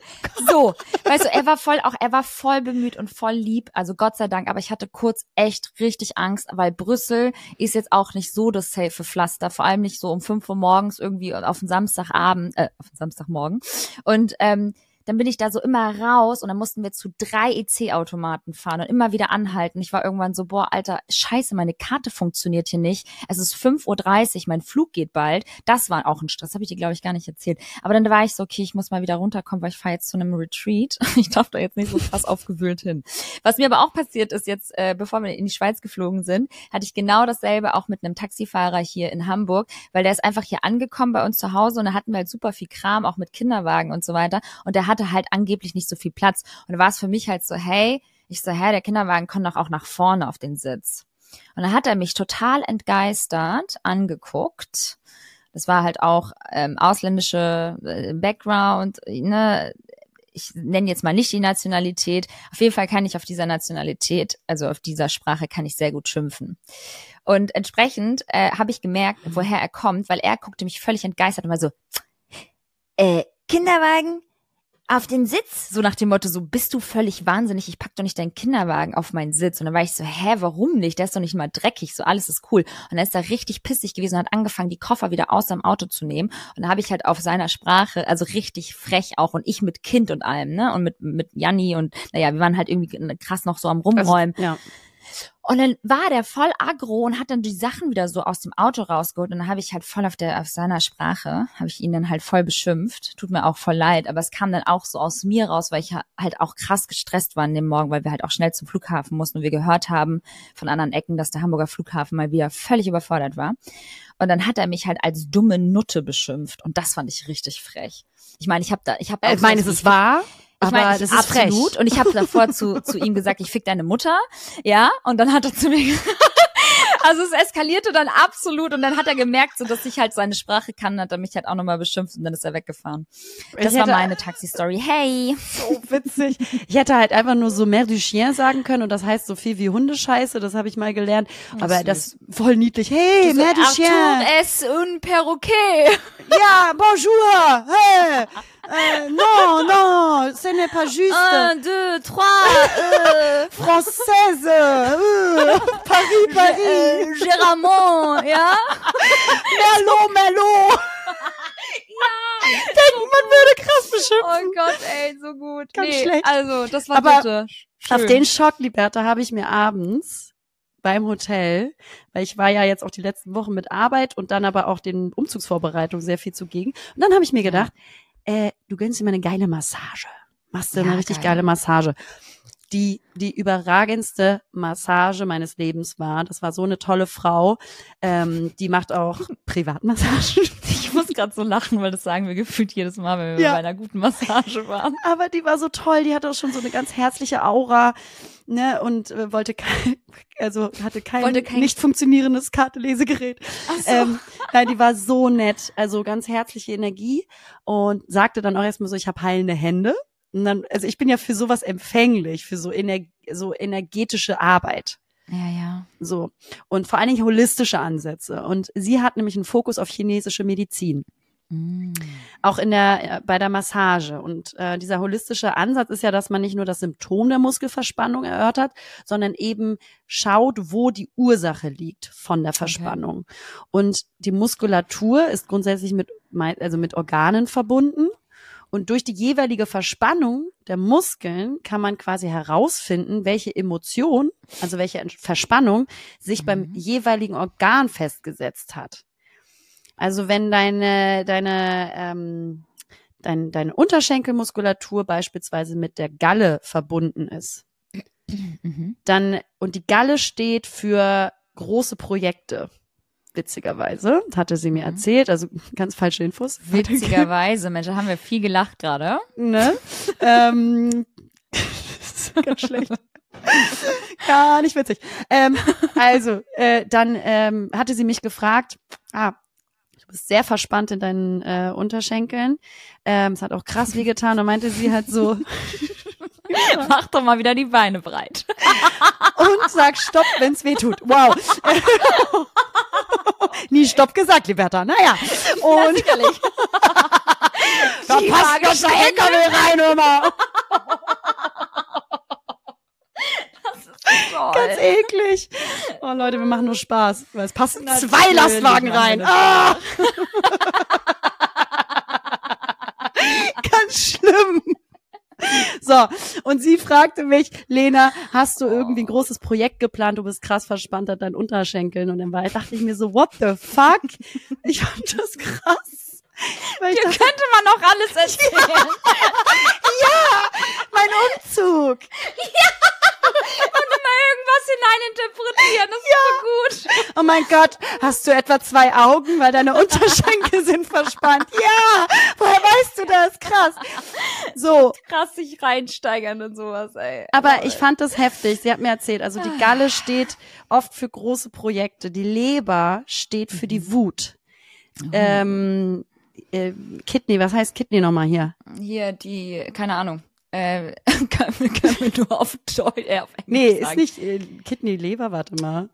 So, weißt du, er war voll auch, er war voll bemüht und voll lieb, also Gott sei Dank, aber ich hatte kurz echt richtig Angst, weil Brüssel ist jetzt auch nicht so das safe Pflaster, vor allem nicht so um 5 Uhr morgens irgendwie auf den Samstagabend, äh, auf den Samstagmorgen. Und ähm, dann bin ich da so immer raus und dann mussten wir zu drei EC-Automaten fahren und immer wieder anhalten. Ich war irgendwann so, boah, Alter, scheiße, meine Karte funktioniert hier nicht. Es ist 5.30 Uhr, mein Flug geht bald. Das war auch ein Stress, habe ich dir, glaube ich, gar nicht erzählt. Aber dann war ich so, okay, ich muss mal wieder runterkommen, weil ich fahre jetzt zu einem Retreat. Ich darf da jetzt nicht so krass aufgewühlt hin. Was mir aber auch passiert ist jetzt, äh, bevor wir in die Schweiz geflogen sind, hatte ich genau dasselbe auch mit einem Taxifahrer hier in Hamburg, weil der ist einfach hier angekommen bei uns zu Hause und da hatten wir halt super viel Kram, auch mit Kinderwagen und so weiter. Und der hatte halt angeblich nicht so viel Platz. Und da war es für mich halt so, hey, ich so, hä, der Kinderwagen kommt doch auch nach vorne auf den Sitz. Und dann hat er mich total entgeistert angeguckt. Das war halt auch ähm, ausländische äh, Background, ne? Ich nenne jetzt mal nicht die Nationalität. Auf jeden Fall kann ich auf dieser Nationalität, also auf dieser Sprache, kann ich sehr gut schimpfen. Und entsprechend äh, habe ich gemerkt, woher er kommt, weil er guckte mich völlig entgeistert und war so, äh, Kinderwagen auf den Sitz? So nach dem Motto, so bist du völlig wahnsinnig, ich pack doch nicht deinen Kinderwagen auf meinen Sitz. Und dann war ich so, hä, warum nicht? Der ist doch nicht mal dreckig, so alles ist cool. Und dann ist er richtig pissig gewesen und hat angefangen, die Koffer wieder aus seinem Auto zu nehmen. Und da habe ich halt auf seiner Sprache, also richtig frech auch und ich mit Kind und allem, ne? Und mit, mit Janni und naja, wir waren halt irgendwie krass noch so am Rumräumen. Ja. Und dann war der voll aggro und hat dann die Sachen wieder so aus dem Auto rausgeholt. Und dann habe ich halt voll auf der auf seiner Sprache, habe ich ihn dann halt voll beschimpft. Tut mir auch voll leid, aber es kam dann auch so aus mir raus, weil ich ha- halt auch krass gestresst war an dem Morgen, weil wir halt auch schnell zum Flughafen mussten und wir gehört haben von anderen Ecken, dass der Hamburger Flughafen mal wieder völlig überfordert war. Und dann hat er mich halt als dumme Nutte beschimpft und das fand ich richtig frech. Ich meine, ich habe da, ich habe, Ich meine, es ist wahr, ich aber meine, ich, das ist absolut. frech. Und ich habe davor zu, zu ihm gesagt, ich fick deine Mutter. Ja. Und dann hat er zu mir gesagt, Also es eskalierte dann absolut und dann hat er gemerkt, so dass ich halt seine Sprache kann, hat er mich halt auch nochmal beschimpft und dann ist er weggefahren. Das Ich war meine Taxi-Story. Hey. so witzig. Ich hätte halt einfach nur so Mère du Chien sagen können und das heißt so viel wie Hundescheiße, das habe ich mal gelernt. Aber süß. das voll niedlich. Hey, Mère du Chien. Es un perroquet. Ja, bonjour. Hey. Euh, non, non, ce n'est pas juste. Un, deux, trois. Euh, Française. Euh, Paris, Paris. äh, Géramont, ja? Merlot, Merlot. Denkt, man würde krass beschimpfen. Oh Gott, ey, so gut. Ganz nee, schlecht. Also, das war Aber bitte. Schön. Auf den Schock, Liberta, habe ich mir abends beim Hotel, weil ich war ja jetzt auch die letzten Wochen mit Arbeit und dann aber auch den Umzugsvorbereitungen sehr viel zugegen. Und dann habe ich mir gedacht, äh, du gönnst mal eine geile Massage. Machst du Ja, eine richtig geil. geile Massage. Die, die überragendste Massage meines Lebens war. Das war so eine tolle Frau. Ähm, die macht auch Privatmassagen. Ich muss gerade so lachen, weil das sagen wir gefühlt jedes Mal, wenn wir Ja. bei einer guten Massage waren. Aber die war so toll, die hatte auch schon so eine ganz herzliche Aura, ne, und äh, wollte kein, also hatte kein, kein- nicht funktionierendes Kartelesegerät. So. Ähm, nein, die war so nett, also ganz herzliche Energie und sagte dann auch erstmal so, ich habe heilende Hände. Und dann, also ich bin ja für sowas empfänglich, für so, ener so energetische Arbeit. ja, ja. So. Und vor allen Dingen holistische Ansätze. Und sie hat nämlich einen Fokus auf chinesische Medizin Mm. auch in der äh, bei der Massage und äh, dieser holistische Ansatz ist ja, dass man nicht nur das Symptom der Muskelverspannung erörtert, sondern eben schaut, wo die Ursache liegt von der Verspannung. Und die Muskulatur ist grundsätzlich mit also mit Organen verbunden und durch die jeweilige Verspannung der Muskeln kann man quasi herausfinden, welche Emotion, also welche Verspannung sich beim Mhm. jeweiligen Organ festgesetzt hat. Also wenn deine, deine, ähm, dein, deine Unterschenkelmuskulatur beispielsweise mit der Galle verbunden ist, Mhm. dann, und die Galle steht für große Projekte. Witzigerweise, hatte sie mir Mhm. erzählt, also ganz falsche Infos. Witzigerweise, Mensch, da haben wir viel gelacht gerade. ne? ähm, ganz schlecht. Gar nicht witzig. Ähm, also, äh, dann ähm, hatte sie mich gefragt, ah, du bist sehr verspannt in deinen äh, Unterschenkeln. Ähm, es hat auch krass wehgetan und meinte sie halt so, Mach doch mal wieder die Beine breit. und sag Stopp, wenn's weh tut. Wow. Nie Stopp gesagt, Liberta. Naja. Und sicherlich. da Die passt noch der LKW rein immer. Ganz eklig. Oh Leute, wir machen nur Spaß. Es passen Natürlich zwei Lastwagen rein. Ah! Ganz schlimm. So, und sie fragte mich, Lena, hast du irgendwie ein großes Projekt geplant? Du bist krass verspannt an deinen Unterschenkeln. Und dann war, dachte ich mir so, what the fuck? Ich fand das krass. Weil Hier dachte, könnte man noch alles erzählen. mein Umzug. Irgendwas hineininterpretieren, das ist so gut. Oh mein Gott, hast du etwa zwei Augen, weil deine Unterschenkel sind verspannt? Ja, woher weißt du das? Krass. So, Krass sich reinsteigern und sowas, ey. aber ich fand das heftig. Sie hat mir erzählt, also die Galle steht oft für große Projekte. Die Leber steht für die Wut. Ähm, äh, Kidney, was heißt Kidney nochmal hier? Hier, die, keine Ahnung. Äh, kann, kann mir nur auf Deutsch, äh, auf Englisch Nee, ist sagen. nicht äh, Kidney, Leber, warte mal.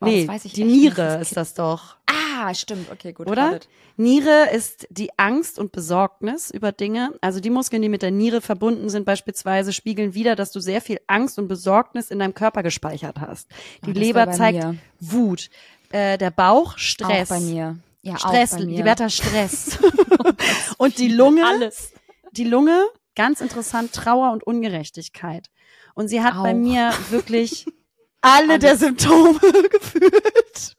Oh, Nee, die Niere ist das doch. Ah, stimmt, okay, gut. Oder? wartet. Niere ist die Angst und Besorgnis über Dinge. Also die Muskeln, die mit der Niere verbunden sind, beispielsweise spiegeln wieder, dass du sehr viel Angst und Besorgnis in deinem Körper gespeichert hast. Die das Leber zeigt mir. Wut. Äh, der Bauch Stress. Auch bei mir. Ja, Stress, auch bei mir. Liberta Stress. und die Lunge, Alles. die Lunge, ganz interessant, Trauer und Ungerechtigkeit. Und sie hat bei Auch. mir wirklich alle Alles. der Symptome gefühlt.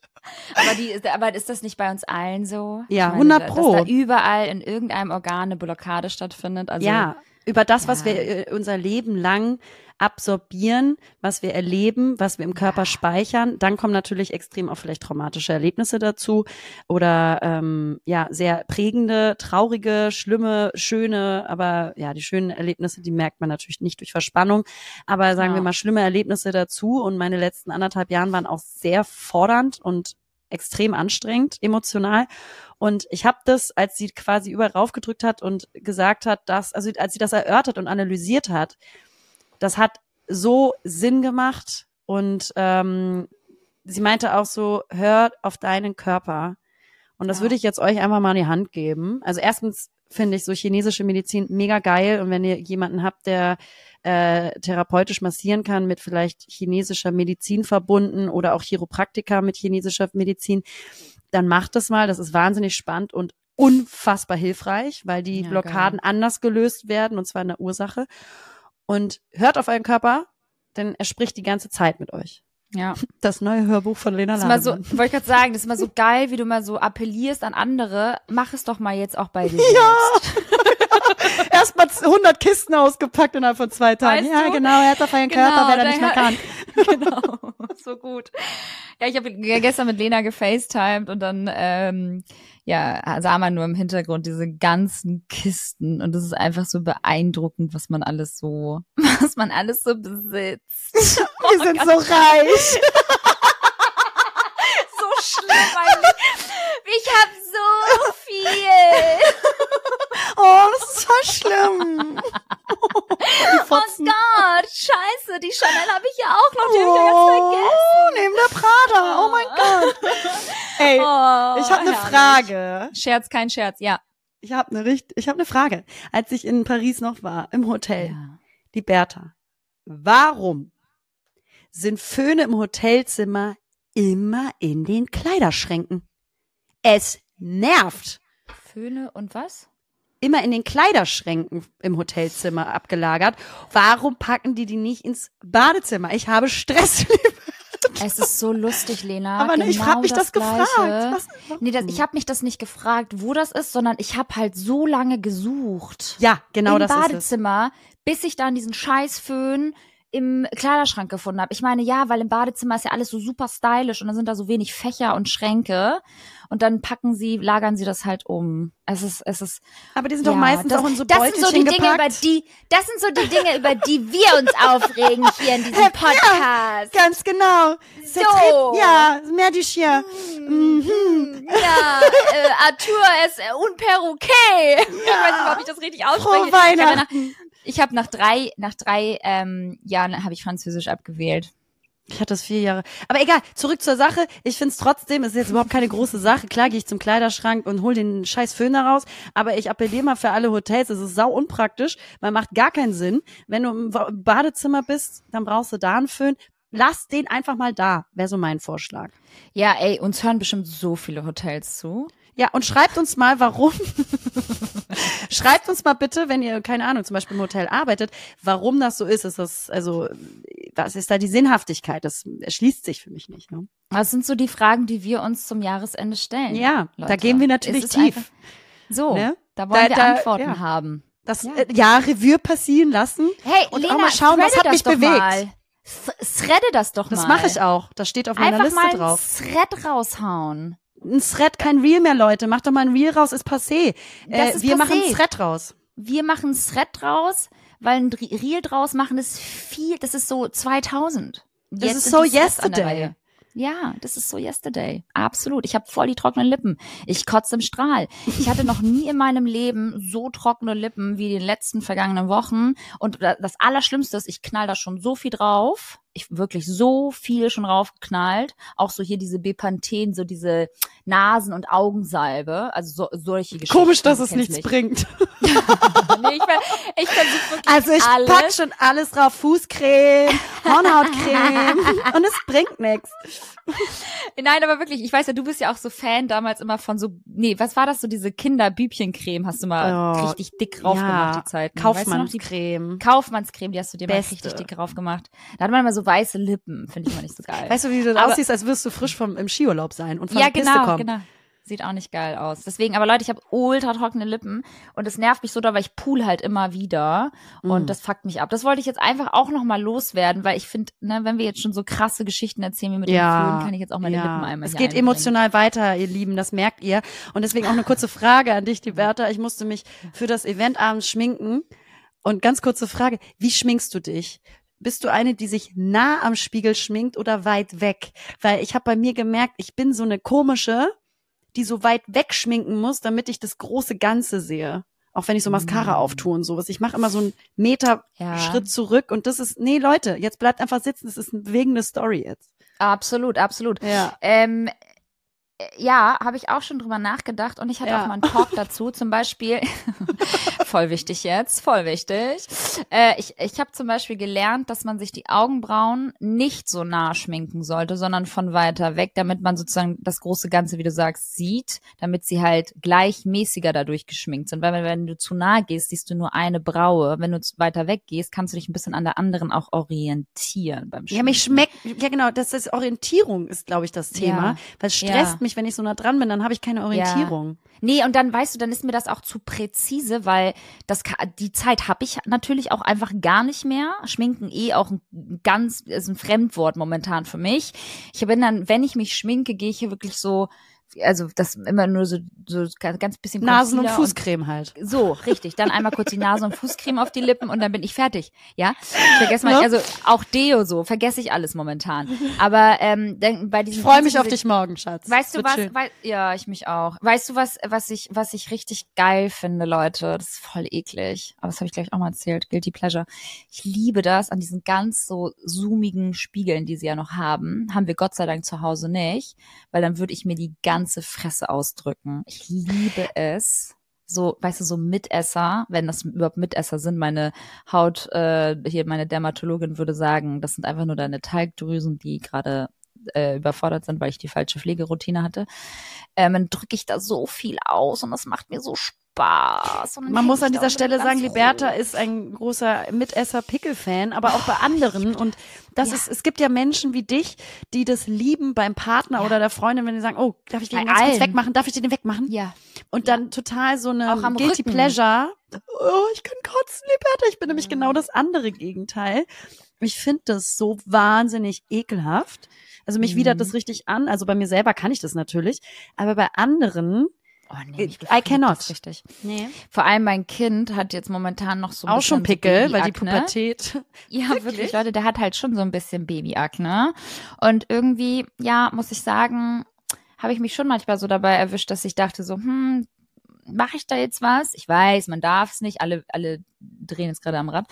Aber, die, aber ist das nicht bei uns allen so? Ja, Ich meine, 100 Pro. Dass da überall in irgendeinem Organ eine Blockade stattfindet. Also, ja, über das, was Ja. wir äh, unser Leben lang absorbieren, was wir erleben, was wir im Körper speichern. Dann kommen natürlich extrem auch vielleicht traumatische Erlebnisse dazu oder ähm, ja sehr prägende, traurige, schlimme, schöne, aber ja die schönen Erlebnisse, die merkt man natürlich nicht durch Verspannung, aber sagen Ja. wir mal schlimme Erlebnisse dazu. Und meine letzten anderthalb Jahren waren auch sehr fordernd und extrem anstrengend emotional. Und ich habe das, als sie quasi überall raufgedrückt hat und gesagt hat, dass, also als sie das erörtert und analysiert hat, das hat so Sinn gemacht und ähm, sie meinte auch so, hör auf deinen Körper. Und das Ja. würde ich jetzt euch einfach mal in die Hand geben. Also erstens finde ich so chinesische Medizin mega geil und wenn ihr jemanden habt, der äh, therapeutisch massieren kann mit vielleicht chinesischer Medizin verbunden oder auch Chiropraktika mit chinesischer Medizin, dann macht das mal. Das ist wahnsinnig spannend und unfassbar hilfreich, weil die Ja, Blockaden anders gelöst werden und zwar in der Ursache. Und hört auf euren Körper, denn er spricht die ganze Zeit mit euch. Ja. Das neue Hörbuch von Lena Das ist mal so, Lademann. wollte ich gerade sagen, das ist mal so geil, wie du mal so appellierst an andere. Mach es doch mal jetzt auch bei dir selbst. Erstmal 100 Kisten ausgepackt innerhalb von zwei Tagen. Weißt ja, du? genau, er hat auf euren Genau, Körper, wer da nicht mehr kann. genau, so gut. Ja, ich habe gestern mit Lena gefacetimed und dann ähm, ja sah man nur im Hintergrund diese ganzen Kisten und das ist einfach so beeindruckend, was man alles so, was man alles so besitzt. Wir sind so reich. so schlimm eigentlich. Ich habe so viel. Oh, das ist voll schlimm. Oh. Gott, scheiße, die Chanel habe ich ja auch noch, die habe ich ja ganz vergessen. Oh, neben der Prada. Oh mein Gott. Ey, Oh, ich habe eine. Frage. Scherz, kein Scherz, ja. Ich habe eine richt ich habe eine Frage. Als ich in Paris noch war, im Hotel, die Bertha. Warum sind Föhne im Hotelzimmer immer in den Kleiderschränken? Es nervt. Föhne und was? Immer in den Kleiderschränken im Hotelzimmer abgelagert. Warum packen die die nicht ins Badezimmer? Ich habe Stress. Es ist so lustig, Lena. Aber genau ich habe mich das, Gleiche. gefragt. Was, Nee, das, ich habe mich das nicht gefragt, wo das ist, sondern ich habe halt so lange gesucht. ja, genau Im das ist es. Badezimmer, bis ich dann diesen Scheißföhn im Kleiderschrank gefunden habe. Ich meine, ja, weil im Badezimmer ist ja alles so super stylisch und dann sind da so wenig Fächer und Schränke und dann packen sie, lagern sie das halt um. Es ist, es ist. Aber die sind doch ja, meistens das, auch in so Das sind so die Beutelchen Dinge, über die, das sind so die Dinge, über die wir uns aufregen hier in diesem Podcast. Ganz genau. So. Ja, mehr die hier. Mhm. Ja, äh, Arthur ist äh, un perroquet. Ich weiß nicht, ob ich das richtig ausspreche. Frohe ja Weihnachten. Ich hab nach drei, nach drei ähm, Jahren habe ich Französisch abgewählt. Ich hatte das vier Jahre. Aber egal, zurück zur Sache. Ich find's trotzdem, es ist jetzt überhaupt keine große Sache. Klar gehe ich zum Kleiderschrank und hol den scheiß Föhn da raus. Aber ich appelliere mal für alle Hotels. Es ist sau unpraktisch, weil macht gar keinen Sinn. Wenn du im Badezimmer bist, dann brauchst du da einen Föhn. Lass den einfach mal da, wäre so mein Vorschlag. Ja, ey, uns hören bestimmt so viele Hotels zu. Ja, und schreibt uns mal, warum. schreibt uns mal bitte, wenn ihr, keine Ahnung, zum Beispiel im Hotel arbeitet, warum das so ist. Ist das, also, was ist da die Sinnhaftigkeit? Das erschließt sich für mich nicht. Ne? Das sind so die Fragen, die wir uns zum Jahresende stellen. Ja, da Leute. gehen wir natürlich tief. einfach- So, Ne? da wollen Da- wir da- Antworten ja. haben. Das Ja. Äh, ja, Revue passieren lassen. Hey, Und Lena, auch mal schauen, was hat das mich bewegt. Mal. Th- Threade das doch Das mal. mache ich auch. Das steht auf meiner Einfach Liste drauf. Thread raushauen. Ein Thread, kein Reel mehr, Leute. Macht doch mal ein Reel raus, ist passé. Das Äh, ist wir passé. machen ein Thread raus. Wir machen ein Thread draus, weil ein Re- Reel draus machen ist viel, das ist so 2000. Das Jetzt ist sind so yesterday. Ja, das ist so yesterday. Absolut. Ich habe voll die trockenen Lippen. Ich kotze im Strahl. Ich hatte noch nie in meinem Leben so trockene Lippen wie die letzten vergangenen Wochen. Und da- das Allerschlimmste ist, ich knall da schon so viel drauf. Ich wirklich so viel schon raufgeknallt. Auch so hier diese Bepanthen, so diese Nasen- und Augensalbe. Also so, solche Geschichten. Komisch, dass Du es nichts bringt. nee, ich, ver- ich versuche wirklich Also ich alles. pack schon alles drauf. Fußcreme, Hornhautcreme. und es bringt nichts. Nein, aber wirklich, ich weiß ja, du bist ja auch so Fan damals immer von so, nee, was war das so, diese Kinderbübchencreme hast du mal Oh, richtig dick drauf gemacht, die Zeit. Kaufmannscreme. Kaufmannscreme, die hast du dir Beste. mal richtig dick drauf gemacht. Da hat man immer so weiße Lippen, finde ich mal nicht so geil. Weißt du, wie du Aber- aussiehst, als wirst du frisch vom im Skiurlaub sein und von ja, der Piste genau, kommen. genau. Sieht auch nicht geil aus. Deswegen, aber Leute, ich habe ultra trockene Lippen und es nervt mich so da, weil ich pool halt immer wieder und Mm. das fuckt mich ab. Das wollte ich jetzt einfach auch nochmal loswerden, weil ich finde, ne, wenn wir jetzt schon so krasse Geschichten erzählen wie mit den Flöhen, kann ich jetzt auch meine Lippen einmal Es geht einbringen. emotional weiter, ihr Lieben, das merkt ihr. Und deswegen auch eine kurze Frage an dich, die Bertha. Ich musste mich für das Event abends schminken. Und ganz kurze Frage, wie schminkst du dich? Bist du eine, die sich nah am Spiegel schminkt oder weit weg? Weil ich habe bei mir gemerkt, ich bin so eine komische, die so weit weg schminken muss, damit ich das große Ganze sehe. Auch wenn ich so Mascara Mm. auftue und sowas. Ich mache immer so einen Meter Ja. Schritt zurück und das ist, nee Leute, jetzt bleibt einfach sitzen, das ist eine bewegende Story jetzt. Absolut, absolut. Ja. Ähm, äh, ja, habe ich auch schon drüber nachgedacht und ich hatte Ja. auch mal einen Talk dazu. Zum Beispiel, voll wichtig jetzt, voll wichtig. Äh, ich ich habe zum Beispiel gelernt, dass man sich die Augenbrauen nicht so nah schminken sollte, sondern von weiter weg, damit man sozusagen das große Ganze, wie du sagst, sieht, damit sie halt gleichmäßiger dadurch geschminkt sind. Weil wenn, du zu nah gehst, siehst du nur eine Braue. Wenn du weiter weg gehst, kannst du dich ein bisschen an der anderen auch orientieren beim Schminken. Ja, mich schmeckt, ja genau, das ist Orientierung ist, glaube ich, das Thema. Ja. Weil es stresst Ja. mich, wenn ich so nah dran bin, dann habe ich keine Orientierung. Nee, und dann weißt du, dann ist mir das auch zu präzise, weil das die Zeit habe ich natürlich auch einfach gar nicht mehr. Schminken eh auch ein ganz ist ein Fremdwort momentan für mich. Ich bin dann, wenn ich mich schminke, gehe ich hier wirklich so also das immer nur so so ganz ganz bisschen Nasen- und Concealer Fußcreme halt. so, richtig. Dann einmal kurz die Nase und Fußcreme auf die Lippen und dann bin ich fertig. Ja, ich vergesse mal, Ja. also auch Deo so, vergesse ich alles momentan. Aber ähm, dann bei Ich diesen freue mich auf dich morgen, Schatz. Weißt du was? Wei ja, ich mich auch. Weißt du was, was ich, was ich richtig geil finde, Leute? Das ist voll eklig. Aber das habe ich gleich auch mal erzählt. Guilty Pleasure. Ich liebe das an diesen ganz so zoomigen Spiegeln, die sie ja noch haben. Haben wir Gott sei Dank zu Hause nicht, weil dann würde ich mir die ganze Fresse ausdrücken. Ich liebe es. So, weißt du, so Mitesser, wenn das überhaupt Mitesser sind, meine Haut, äh, hier meine Dermatologin würde sagen, das sind einfach nur deine Talgdrüsen, die gerade äh, überfordert sind, weil ich die falsche Pflegeroutine hatte. Ähm, dann drücke ich da so viel aus und das macht mir so Spaß. Dann Man muss an dieser Stelle sagen, Liberta ist ein großer Mitesser-Pickel-Fan, aber auch bei anderen. Und das Ja. ist, es gibt ja Menschen wie dich, die das lieben beim Partner Ja. oder der Freundin, wenn die sagen, oh, darf ich den ganz kurz wegmachen? Darf ich den wegmachen? Ja. Und dann total so eine Auch am Guilty Rücken. Pleasure. Oh, ich kann kotzen, Liberta. Ich bin nämlich genau das andere Gegenteil. Ich finde das so wahnsinnig ekelhaft. Also mich Mhm. widert das richtig an. Also bei mir selber kann ich das natürlich. Aber bei anderen, Oh, I- nee, mich I befriedigt cannot. Richtig. nee. Vor allem mein Kind hat jetzt momentan noch so ein auch bisschen schon Pickel, so weil die. Pubertät. Ja, wirklich? Leute, der hat halt schon so ein bisschen Babyakne. Und irgendwie, ja, muss ich sagen, habe ich mich schon manchmal so dabei erwischt, dass ich dachte so, hm, mache ich da jetzt was? Ich weiß, man darf es nicht. Alle, alle drehen jetzt gerade am Rad.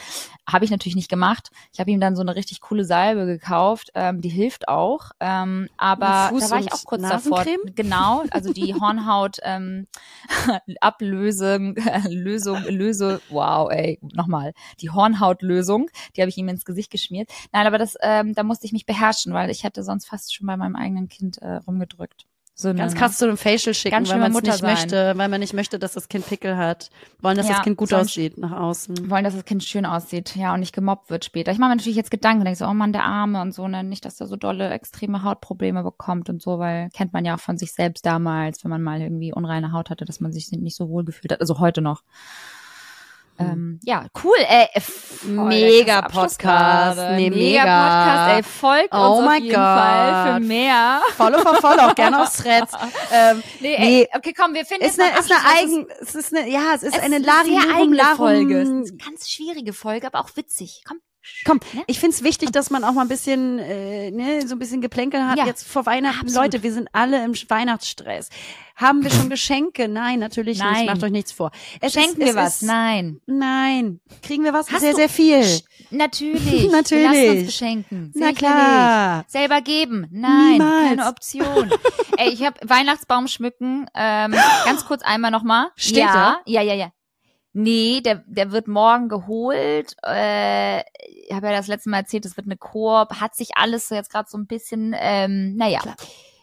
Habe ich natürlich nicht gemacht. Ich habe ihm dann so eine richtig coole Salbe gekauft. Ähm, die hilft auch. Ähm, aber da war ich auch kurz davor. Genau, also die Hornhaut ähm, Ablösung, Lösung, Löse, wow, ey, nochmal. Die Hornhautlösung, die habe ich ihm ins Gesicht geschmiert. Nein, aber das, ähm, da musste ich mich beherrschen, weil ich hätte sonst fast schon bei meinem eigenen Kind äh, rumgedrückt. So Ganz ne, krass zu einem Facial schicken, Ganz weil man es nicht sein. möchte, weil man nicht möchte, dass das Kind Pickel hat. Wollen, dass Ja, das Kind gut aussieht nach außen. wollen, dass das Kind schön aussieht, ja, und nicht gemobbt wird später. Ich mache mir natürlich jetzt Gedanken, denke so, oh Mann, der Arme und so, ne, nicht, dass er so dolle, extreme Hautprobleme bekommt und so, weil kennt man ja auch von sich selbst damals, wenn man mal irgendwie unreine Haut hatte, dass man sich nicht so wohl gefühlt hat, also heute noch. Ähm, ja, cool, ey. Voll der Mega Podcast. Nee, mega, mega. Podcast, ey. Folgt Oh uns auf jeden God. Fall für mehr. Follow for follow, gerne aufs Threads. Ähm, Nee, Nee. ey, okay, komm, wir finden ist eine, ist eine eigen, es ist eine, ja, es ist Es eine ist Lari sehr Lurum eigene Larum. Folge. Ist eine ganz schwierige Folge, aber auch witzig. Komm. Komm, Ne? ich find's wichtig, dass man auch mal ein bisschen, äh, ne, so ein bisschen Geplänkel hat Ja, jetzt vor Weihnachten. absolut. Leute, wir sind alle im Weihnachtsstress. Haben wir schon Geschenke? Nein, natürlich Nein. nicht. Macht euch nichts vor. Es Schenken ist, wir es was? Ist, Nein. Nein. Kriegen wir was? Hast sehr, du- sehr viel. Natürlich. Natürlich. Wir lassen uns beschenken. Na Sicherlich. klar. Selber geben. Nein, Niemals. keine Option. Ey, ich habe Weihnachtsbaum schmücken. Ähm, ganz kurz einmal nochmal. Steht ja, da? Ja, ja, ja. Nee, der, der wird morgen geholt. Äh, ich habe ja das letzte Mal erzählt, es wird eine Koop. Hat sich alles so jetzt gerade so ein bisschen, ähm, naja,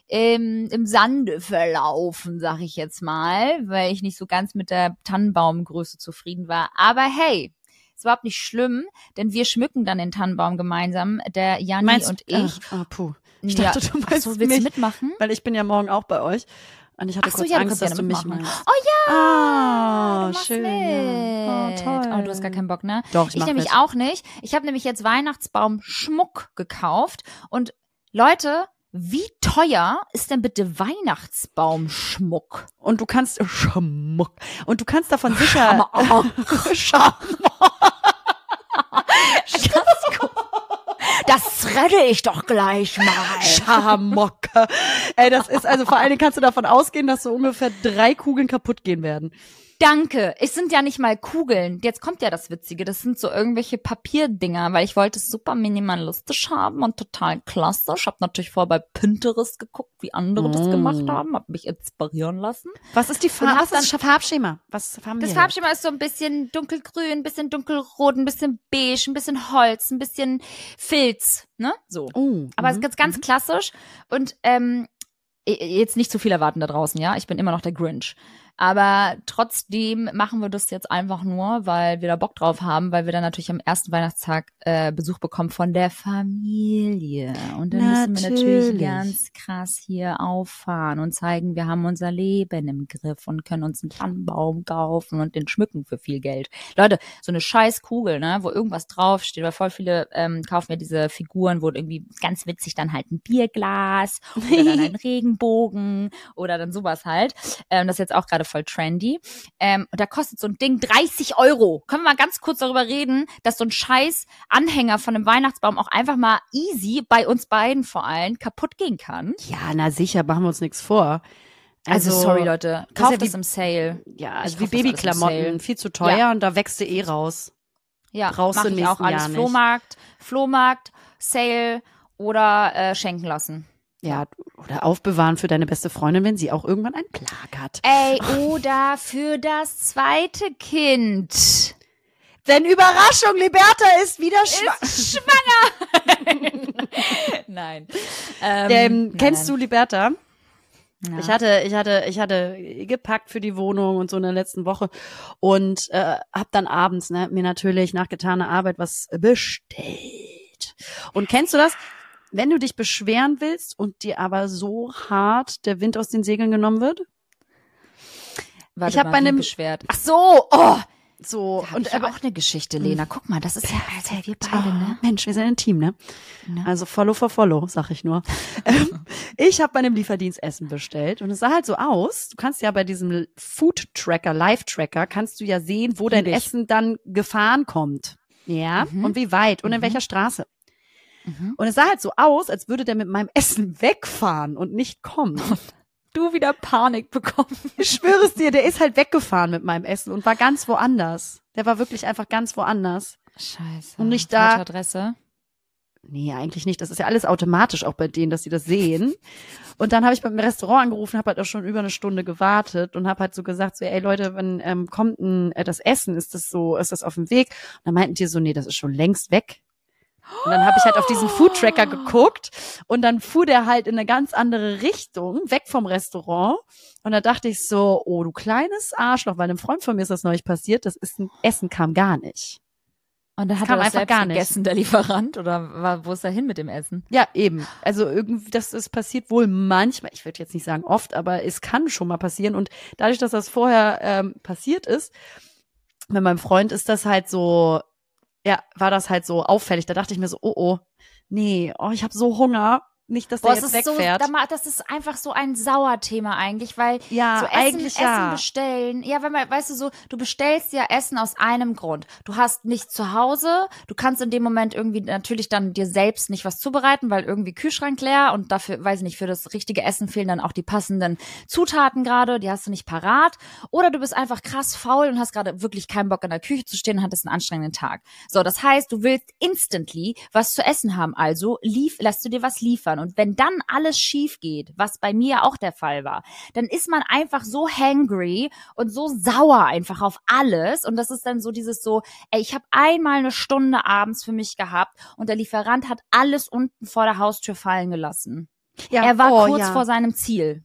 ähm, im Sande verlaufen, sag ich jetzt mal, weil ich nicht so ganz mit der Tannenbaumgröße zufrieden war. Aber hey, ist überhaupt nicht schlimm, denn wir schmücken dann den Tannenbaum gemeinsam, der Janni Meinst und du- ich. Ach, ah, puh. Ich Ja. dachte, du Ach meinst so, willst mich. du mitmachen? Weil ich bin ja morgen auch bei euch. Und ich hatte Ach so, kurz ja, du Angst, kannst dass du mich meinst. Oh ja, Ah, du schön. mit. Oh, toll. Oh, du hast gar keinen Bock, ne? Doch, ich, Ich nämlich mit. auch nicht. Ich habe nämlich jetzt Weihnachtsbaum-Schmuck gekauft. Und Leute, wie teuer ist denn bitte Weihnachtsbaumschmuck? Und du kannst Schmuck. Und du kannst davon sicher Schmuck. Das rette ich doch gleich mal. Schamocke. Ey, das ist also vor allen Dingen kannst du davon ausgehen, dass so ungefähr drei Kugeln kaputt gehen werden. Danke. Es sind ja nicht mal Kugeln. Jetzt kommt ja das Witzige. Das sind so irgendwelche Papierdinger, weil ich wollte es super minimalistisch haben und total klasse. Ich habe natürlich vorher bei Pinterest geguckt, wie andere das Mm. gemacht haben, habe mich inspirieren lassen. Was ist die Farbe? Was ist das Farbschema? Was haben Das? Farbschema ist so ein bisschen dunkelgrün, ein bisschen dunkelrot, ein bisschen beige, ein bisschen Holz, ein bisschen Filz, ne? So. Oh, Aber es mhm, ist ganz, ganz klassisch und ähm, jetzt nicht zu viel erwarten da draußen, ja? Ich bin immer noch der Grinch. Aber trotzdem machen wir das jetzt einfach nur, weil wir da Bock drauf haben, weil wir dann natürlich am ersten Weihnachtstag äh, Besuch bekommen von der Familie. Und dann müssen wir natürlich Natürlich. ganz krass hier auffahren und zeigen, wir haben unser Leben im Griff und können uns einen Tannenbaum kaufen und den schmücken für viel Geld. Leute, so eine scheiß Kugel, ne, wo irgendwas draufsteht, weil voll viele ähm, kaufen ja diese Figuren, wo irgendwie ganz witzig dann halt ein Bierglas oder dann ein Regenbogen oder dann sowas halt. Ähm, das ist jetzt auch gerade voll trendy. Ähm, und da kostet so ein Ding 30 Euro. Können wir mal ganz kurz darüber reden, dass so ein scheiß Anhänger von einem Weihnachtsbaum auch einfach mal easy, bei uns beiden vor allem, kaputt gehen kann? Ja, na sicher, machen wir uns nichts vor. Also, sorry Leute, kauft ja das wie- im Sale. Ja, also wie Babyklamotten, viel zu teuer Ja. und da wächst du eh raus. Ja, Brauchst du im auch alles. Jahr nicht. Flohmarkt, Flohmarkt, Sale oder äh, schenken lassen. Ja, oder aufbewahren für deine beste Freundin, wenn sie auch irgendwann ein Plag hat. Ey, oder für das zweite Kind. Denn Überraschung, Liberta ist wieder schwanger. Ist schwanger. nein. Ähm, Ähm, nein, kennst du Liberta? nein. Ich hatte, ich hatte, ich hatte gepackt für die Wohnung und so in der letzten Woche und äh, hab dann abends ne, mir natürlich nach getaner Arbeit was bestellt. Und kennst du das? Wenn du dich beschweren willst und dir aber so hart der Wind aus den Segeln genommen wird, Warte ich hab mal, bei einem- beschwert. Ach so, oh, so und ich aber auch eine Geschichte, Lena. Guck mal, das ist ja Alter, wir beide, ne? Oh, Mensch, wir sind ein Team, ne? Ne? Also Follow for Follow, sag ich nur. ähm, ich habe bei einem Lieferdienst Essen bestellt und es sah halt so aus. Du kannst ja bei diesem Food Tracker, Live Tracker, kannst du ja sehen, wo dein Lieb ich. Essen dann gefahren kommt. Ja, Mhm. und wie weit und in Mhm. welcher Straße. Mhm. Und es sah halt so aus, als würde der mit meinem Essen wegfahren und nicht kommen. Du wieder Panik bekommen. Ich schwöre es dir, der ist halt weggefahren mit meinem Essen und war ganz woanders. Der war wirklich einfach ganz woanders. Scheiße. Und nicht da- Adresse. Nee, eigentlich nicht. Das ist ja alles automatisch auch bei denen, dass sie das sehen. Und dann habe ich beim Restaurant angerufen, habe halt auch schon über eine Stunde gewartet und habe halt so gesagt, so, ey Leute, wann ähm, kommt denn äh, das Essen? Ist das so, ist das auf dem Weg? Und dann meinten die so, nee, das ist schon längst weg. Und dann habe ich halt auf diesen Food Tracker geguckt und dann fuhr der halt in eine ganz andere Richtung, weg vom Restaurant. Und da dachte ich so, oh, du kleines Arschloch, weil einem Freund von mir ist das neulich passiert, das ist ein Essen kam gar nicht. Und dann hat er einfach gar nicht. gegessen, der Lieferant? Oder war, wo ist er hin mit dem Essen? Ja, eben. Also irgendwie, das, das passiert wohl manchmal, ich würde jetzt nicht sagen oft, aber es kann schon mal passieren. Und dadurch, dass das vorher ähm, passiert ist, mit meinem Freund ist das halt so, ja, war das halt so auffällig. Da dachte ich mir so, oh oh, nee, oh, ich habe so Hunger. Nicht, dass der Boah, es jetzt ist so, wegfährt. ma- das ist einfach so ein Sauerthema eigentlich, weil ja, so Essen, eigentlich Essen ja. bestellen. Ja, wenn man, weißt du so, du bestellst ja Essen aus einem Grund. Du hast nichts zu Hause, du kannst in dem Moment irgendwie natürlich dann dir selbst nicht was zubereiten, weil irgendwie Kühlschrank leer und dafür, weiß ich nicht, für das richtige Essen fehlen dann auch die passenden Zutaten gerade, die hast du nicht parat. Oder du bist einfach krass faul und hast gerade wirklich keinen Bock in der Küche zu stehen und hattest einen anstrengenden Tag. So, das heißt, du willst instantly was zu essen haben, also lief, lass du dir was liefern. Und wenn dann alles schief geht, was bei mir auch der Fall war, dann ist man einfach so hangry und so sauer einfach auf alles. Und das ist dann so dieses so, ey, ich habe einmal eine Stunde abends für mich gehabt und der Lieferant hat alles unten vor der Haustür fallen gelassen. ja. er war oh, kurz ja. vor seinem Ziel.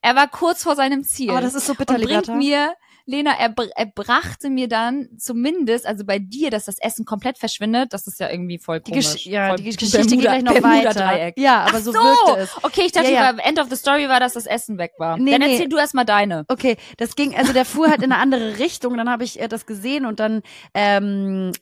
Er war kurz vor seinem Ziel Oh, das ist so bitter, und bringt Liberta. mir Lena, er, er brachte mir dann zumindest, also bei dir, dass das Essen komplett verschwindet, das ist ja irgendwie voll Die, komisch. Gesch ja, voll die Geschichte geht gleich noch Bermuda weiter. Dreieck. Ja, aber so, so, wirkte es. okay, ich dachte, Ja, ja. End of the Story war, dass das Essen weg war. Nee, dann nee. erzähl du erst mal deine. Okay, das ging, also der fuhr halt in eine andere Richtung. Dann habe ich äh, das gesehen und dann ähm,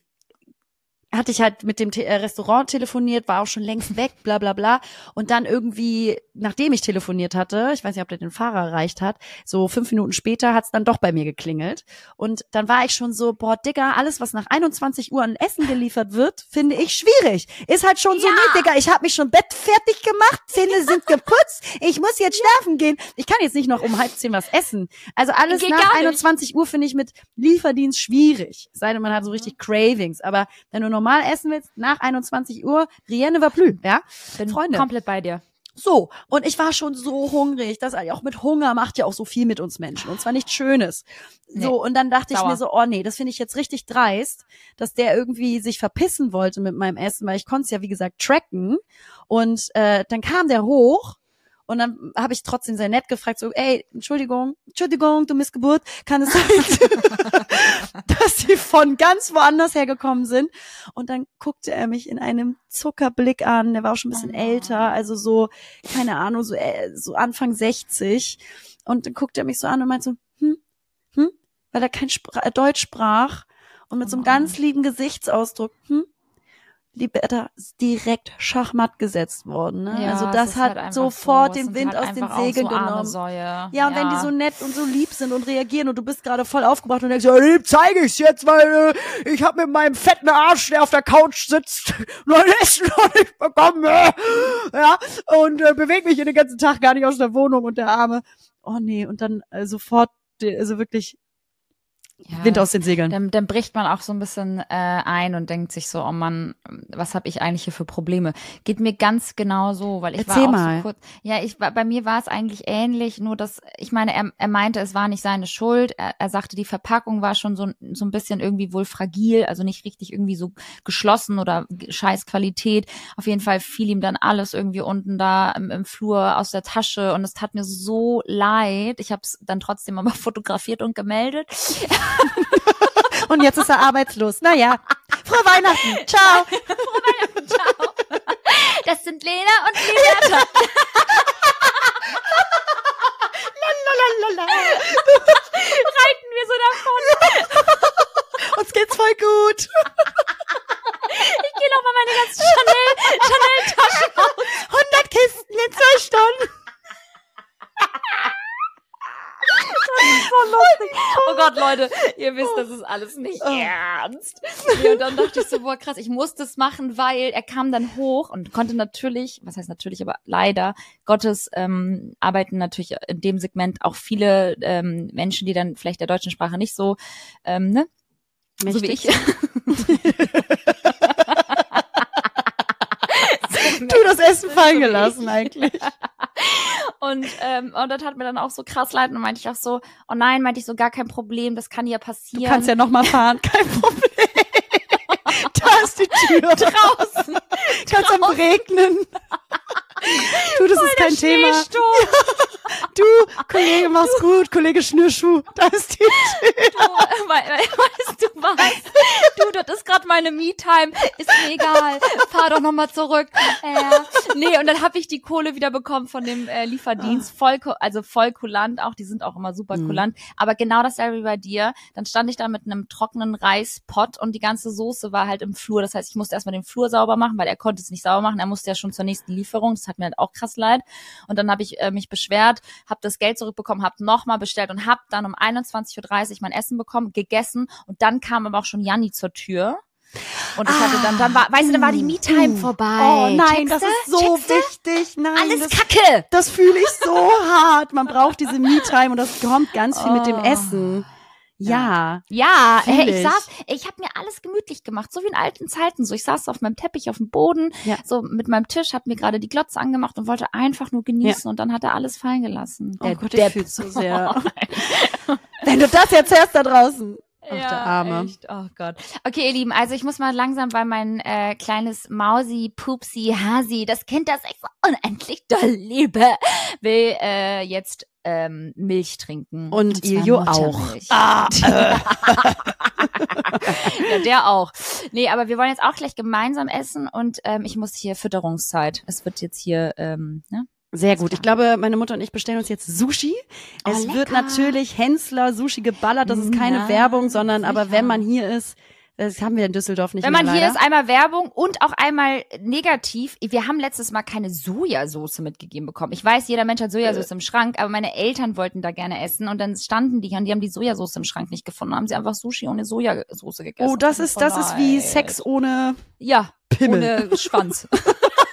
hatte ich halt mit dem Te äh, Restaurant telefoniert, war auch schon längst weg, bla bla bla. Und dann irgendwie, nachdem ich telefoniert hatte, ich weiß nicht, ob der den Fahrer erreicht hat, so fünf Minuten später hat's dann doch bei mir geklingelt. Und dann war ich schon so, boah, Digga, alles, was nach 21 Uhr an Essen geliefert wird, finde ich schwierig. Ist halt schon so, nee, Digga, ich habe mich schon Bett fertig gemacht, Zähne sind geputzt, ich muss jetzt schlafen gehen. Ich kann jetzt nicht noch um halb zehn was essen. Also alles Geht nach gar nicht. 21 Uhr finde ich mit Lieferdienst schwierig. Sei denn, man hat so Mhm. richtig Cravings. Aber wenn du normal essen willst, nach 21 Uhr, rien ne va plus, ja? Bin Freunde. komplett bei dir. So, und ich war schon so hungrig. Das auch mit Hunger macht ja auch so viel mit uns Menschen. Und zwar nichts Schönes. So, Nee, und dann dachte ich sauer. mir so, oh nee, das finde ich jetzt richtig dreist, dass der irgendwie sich verpissen wollte mit meinem Essen, weil ich konnte es ja, wie gesagt, tracken. Und äh, dann kam der hoch und dann habe ich trotzdem sehr nett gefragt, so, ey, Entschuldigung, Entschuldigung, du Missgeburt, kann es sein, dass sie von ganz woanders hergekommen sind? Und dann guckte er mich in einem Zuckerblick an, der war auch schon ein bisschen Oh. älter, also so, keine Ahnung, so, äh, so Anfang 60. Und dann guckte er mich so an und meinte so, hm, hm, weil er kein Spra äh, Deutsch sprach und mit so einem Oh. ganz lieben Gesichtsausdruck, hm, ist direkt Schachmatt gesetzt worden. Ne? Ja, also das halt hat einfach sofort so. Den Wind halt aus den Segeln so genommen. Ja, und wenn die so nett und so lieb sind und reagieren und du bist gerade voll aufgebracht und denkst, ja, lieb zeige ich's jetzt, weil äh, ich hab mit meinem fetten Arsch, der auf der Couch sitzt, noch Essen noch nicht bekommen. Äh, ja, und äh, bewege mich hier den ganzen Tag gar nicht aus der Wohnung und der Arme. Oh nee, und dann äh, sofort, die- also wirklich ja. Wind aus den Segeln. Dann, dann bricht man auch so ein bisschen äh, ein und denkt sich so, oh Mann, was habe ich eigentlich hier für Probleme? Geht mir ganz genau so, weil ich Erzähl war auch mal. so kurz. Ja, ich war, bei mir war es eigentlich ähnlich, nur dass ich meine, er, er meinte, es war nicht seine Schuld. Er, er sagte, die Verpackung war schon so, so ein bisschen irgendwie wohl fragil, also nicht richtig irgendwie so geschlossen oder scheiß Qualität. Auf jeden Fall fiel ihm dann alles irgendwie unten da im, im Flur aus der Tasche und es tat mir so leid. Ich habe es dann trotzdem aber fotografiert und gemeldet. Und jetzt ist er arbeitslos. Naja, frohe Weihnachten. Ciao. Ciao. Das sind Lena und Liberta. Reiten wir so davon. Uns geht's voll gut. Ich gehe noch mal meine ganzen Chanel, Chanel-Taschen aus. 100 Kisten in zwei Stunden. So lustig. Oh Gott, Leute, ihr wisst, das ist alles nicht Oh. ernst. Nee, und dann dachte ich so, boah, krass, ich muss das machen, weil er kam dann hoch und konnte natürlich, was heißt natürlich, aber leider Gottes ähm, arbeiten natürlich in dem Segment auch viele ähm, Menschen, die dann vielleicht der deutschen Sprache nicht so, ähm, ne, so wie ich. Du das Essen fallen gelassen eigentlich. Und, ähm, und das hat mir dann auch so krass leid und meinte ich auch so, oh nein, meinte ich so, gar kein Problem, das kann ja passieren. Du kannst ja noch mal fahren, kein Problem. Da ist die Tür. draußen. Kannst am Regnen. Du, das ist kein Thema. Schneesturm. Du, Kollege, mach's gut. Kollege Schnürschuh, da ist die Tür. Du, we- we- weißt du was? Du, das ist gerade meine Me-Time. Ist mir egal. Fahr doch nochmal zurück. Äh, nee, und dann habe ich die Kohle wieder bekommen von dem äh, Lieferdienst. Voll, ku- also voll kulant auch. Die sind auch immer super Mhm. kulant. Aber genau dasselbe wie bei dir. Dann stand ich da mit einem trockenen Reispott und die ganze Soße war halt im Flur. Das heißt, ich musste erstmal den Flur sauber machen, weil er konnte es nicht sauber machen. Er musste ja schon zur nächsten Lieferung. Das hat mir halt auch krass leid. Und dann habe ich äh, mich beschwert, habe das Geld zurückbekommen, habe nochmal bestellt und habe dann um 21.30 Uhr mein Essen bekommen, gegessen und dann kam aber auch schon Janni zur Tür. Und ich hatte dann, dann war, weißt du, dann war die Me-Time vorbei. Oh nein, Checkst das ist so Checkst du? wichtig. Nein, Alles das, Kacke. das fühle ich so hart. Man braucht diese Me-Time und das kommt ganz viel mit dem Oh. Essen. Ja. Ja, Fühl hey, ich ich. saß, ich habe mir alles gemütlich gemacht, so wie in alten Zeiten. So, ich saß auf meinem Teppich auf dem Boden, Ja. so mit meinem Tisch, habe mir gerade die Glotze angemacht und wollte einfach nur genießen und dann hat er alles fallen gelassen. Oh Der Gott, Depp. ich fühl's so sehr. Wenn du das jetzt hörst da draußen. Ach, ja, der Arme. Echt? Oh Gott. Okay, ihr Lieben, also ich muss mal langsam, weil mein äh, kleines Mausi, Pupsi, Hasi, das Kind, das ich so unendlich doll liebe, will äh, jetzt ähm, Milch trinken. Und, zwar Iljo auch. Ah, äh. ja, der auch. Nee, aber wir wollen jetzt auch gleich gemeinsam essen und ähm, ich muss hier Fütterungszeit. Es wird jetzt hier, ähm, ne? Sehr gut. Ich glaube, meine Mutter und ich bestellen uns jetzt Sushi. Oh, es wird lecker. natürlich Hensler Sushi geballert. Das ist keine Ja, Werbung, sondern aber sicher. wenn man hier ist, das haben wir in Düsseldorf nicht Wenn mehr man hier leider. ist, einmal Werbung und auch einmal negativ. Wir haben letztes Mal keine Sojasauce mitgegeben bekommen. Ich weiß, jeder Mensch hat Sojasauce im Schrank, aber meine Eltern wollten da gerne essen und dann standen die hier und die haben die Sojasauce im Schrank nicht gefunden. Haben sie einfach Sushi ohne Sojasauce gegessen. Oh, das ist, das ist wie. Sex ohne Ja, Pimmel. ohne Schwanz.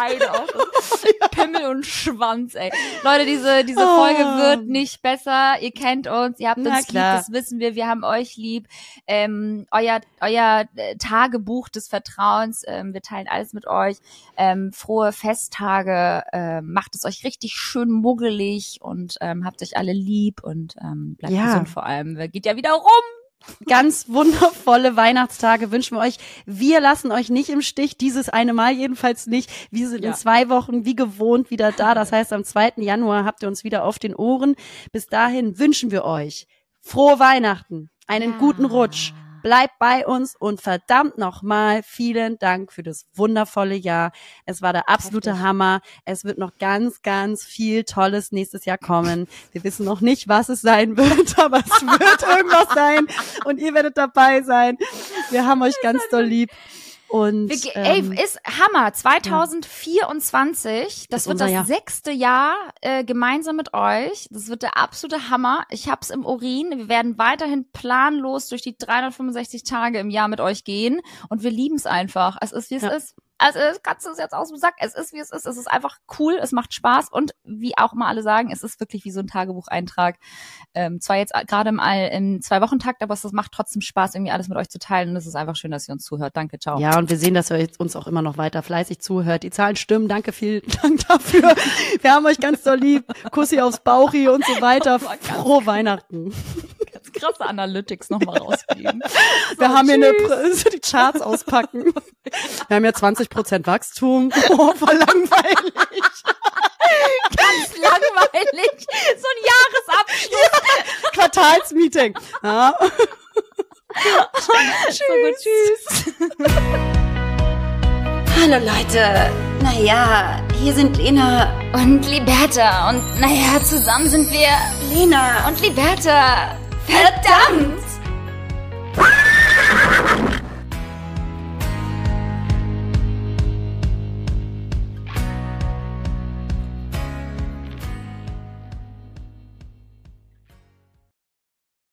Beide auch. Pimmel und Schwanz, ey. Leute, diese, diese Oh. Folge wird nicht besser. Ihr kennt uns, ihr habt Na uns klar. lieb, das wissen wir, wir haben euch lieb. Ähm, euer euer äh, Tagebuch des Vertrauens, ähm, wir teilen alles mit euch. Ähm, frohe Festtage, ähm, macht es euch richtig schön muggelig und ähm, habt euch alle lieb und ähm, bleibt Ja. gesund vor allem. Geht ja wieder rum. Ganz wundervolle Weihnachtstage wünschen wir euch. Wir lassen euch nicht im Stich, dieses eine Mal jedenfalls nicht. Wir sind Ja. in zwei Wochen wie gewohnt wieder da. Das heißt, am 2. Januar habt ihr uns wieder auf den Ohren. Bis dahin wünschen wir euch frohe Weihnachten, einen Ja. guten Rutsch. Bleibt bei uns und verdammt nochmal vielen Dank für das wundervolle Jahr. Es war der absolute Heftig. Hammer. Es wird noch ganz, ganz viel Tolles nächstes Jahr kommen. Wir wissen noch nicht, was es sein wird, aber es wird irgendwas sein und ihr werdet dabei sein. Wir haben euch ganz doll lieb. Und ge- ähm, ey, ist Hammer. 2024, das Ist wird das Jahr. sechste Jahr äh, gemeinsam mit euch. Das wird der absolute Hammer. Ich hab's im Urin. Wir werden weiterhin planlos durch die 365 Tage im Jahr mit euch gehen und wir lieben's einfach. Es ist, wie es Ja. ist. Also kannst du es jetzt aus dem Sack. Es ist, wie es ist. Es ist einfach cool. Es macht Spaß und wie auch mal alle sagen, es ist wirklich wie so ein Tagebucheintrag. Ähm, zwar jetzt gerade im, im Zwei-Wochen-Takt, aber es macht trotzdem Spaß, irgendwie alles mit euch zu teilen und es ist einfach schön, dass ihr uns zuhört. Danke, ciao. ja, und wir sehen, dass ihr uns auch immer noch weiter fleißig zuhört. Die Zahlen stimmen. Danke, vielen Dank dafür. Wir haben euch ganz doll lieb. Kussi aufs Bauchi und so weiter. Das ganz- Frohe Weihnachten. Ganz krasse Analytics nochmal rausgeben. Wir haben hier eine, die Charts auspacken. Wir haben ja 20 Prozent Wachstum. Oh, voll langweilig. ganz langweilig. So ein Jahresabschluss. Quartalsmeeting. Ja. So gut, tschüss. Hallo Leute. Naja, hier sind Lena. Und Liberta. Und naja, zusammen sind wir Lena. und Liberta. Verdammt!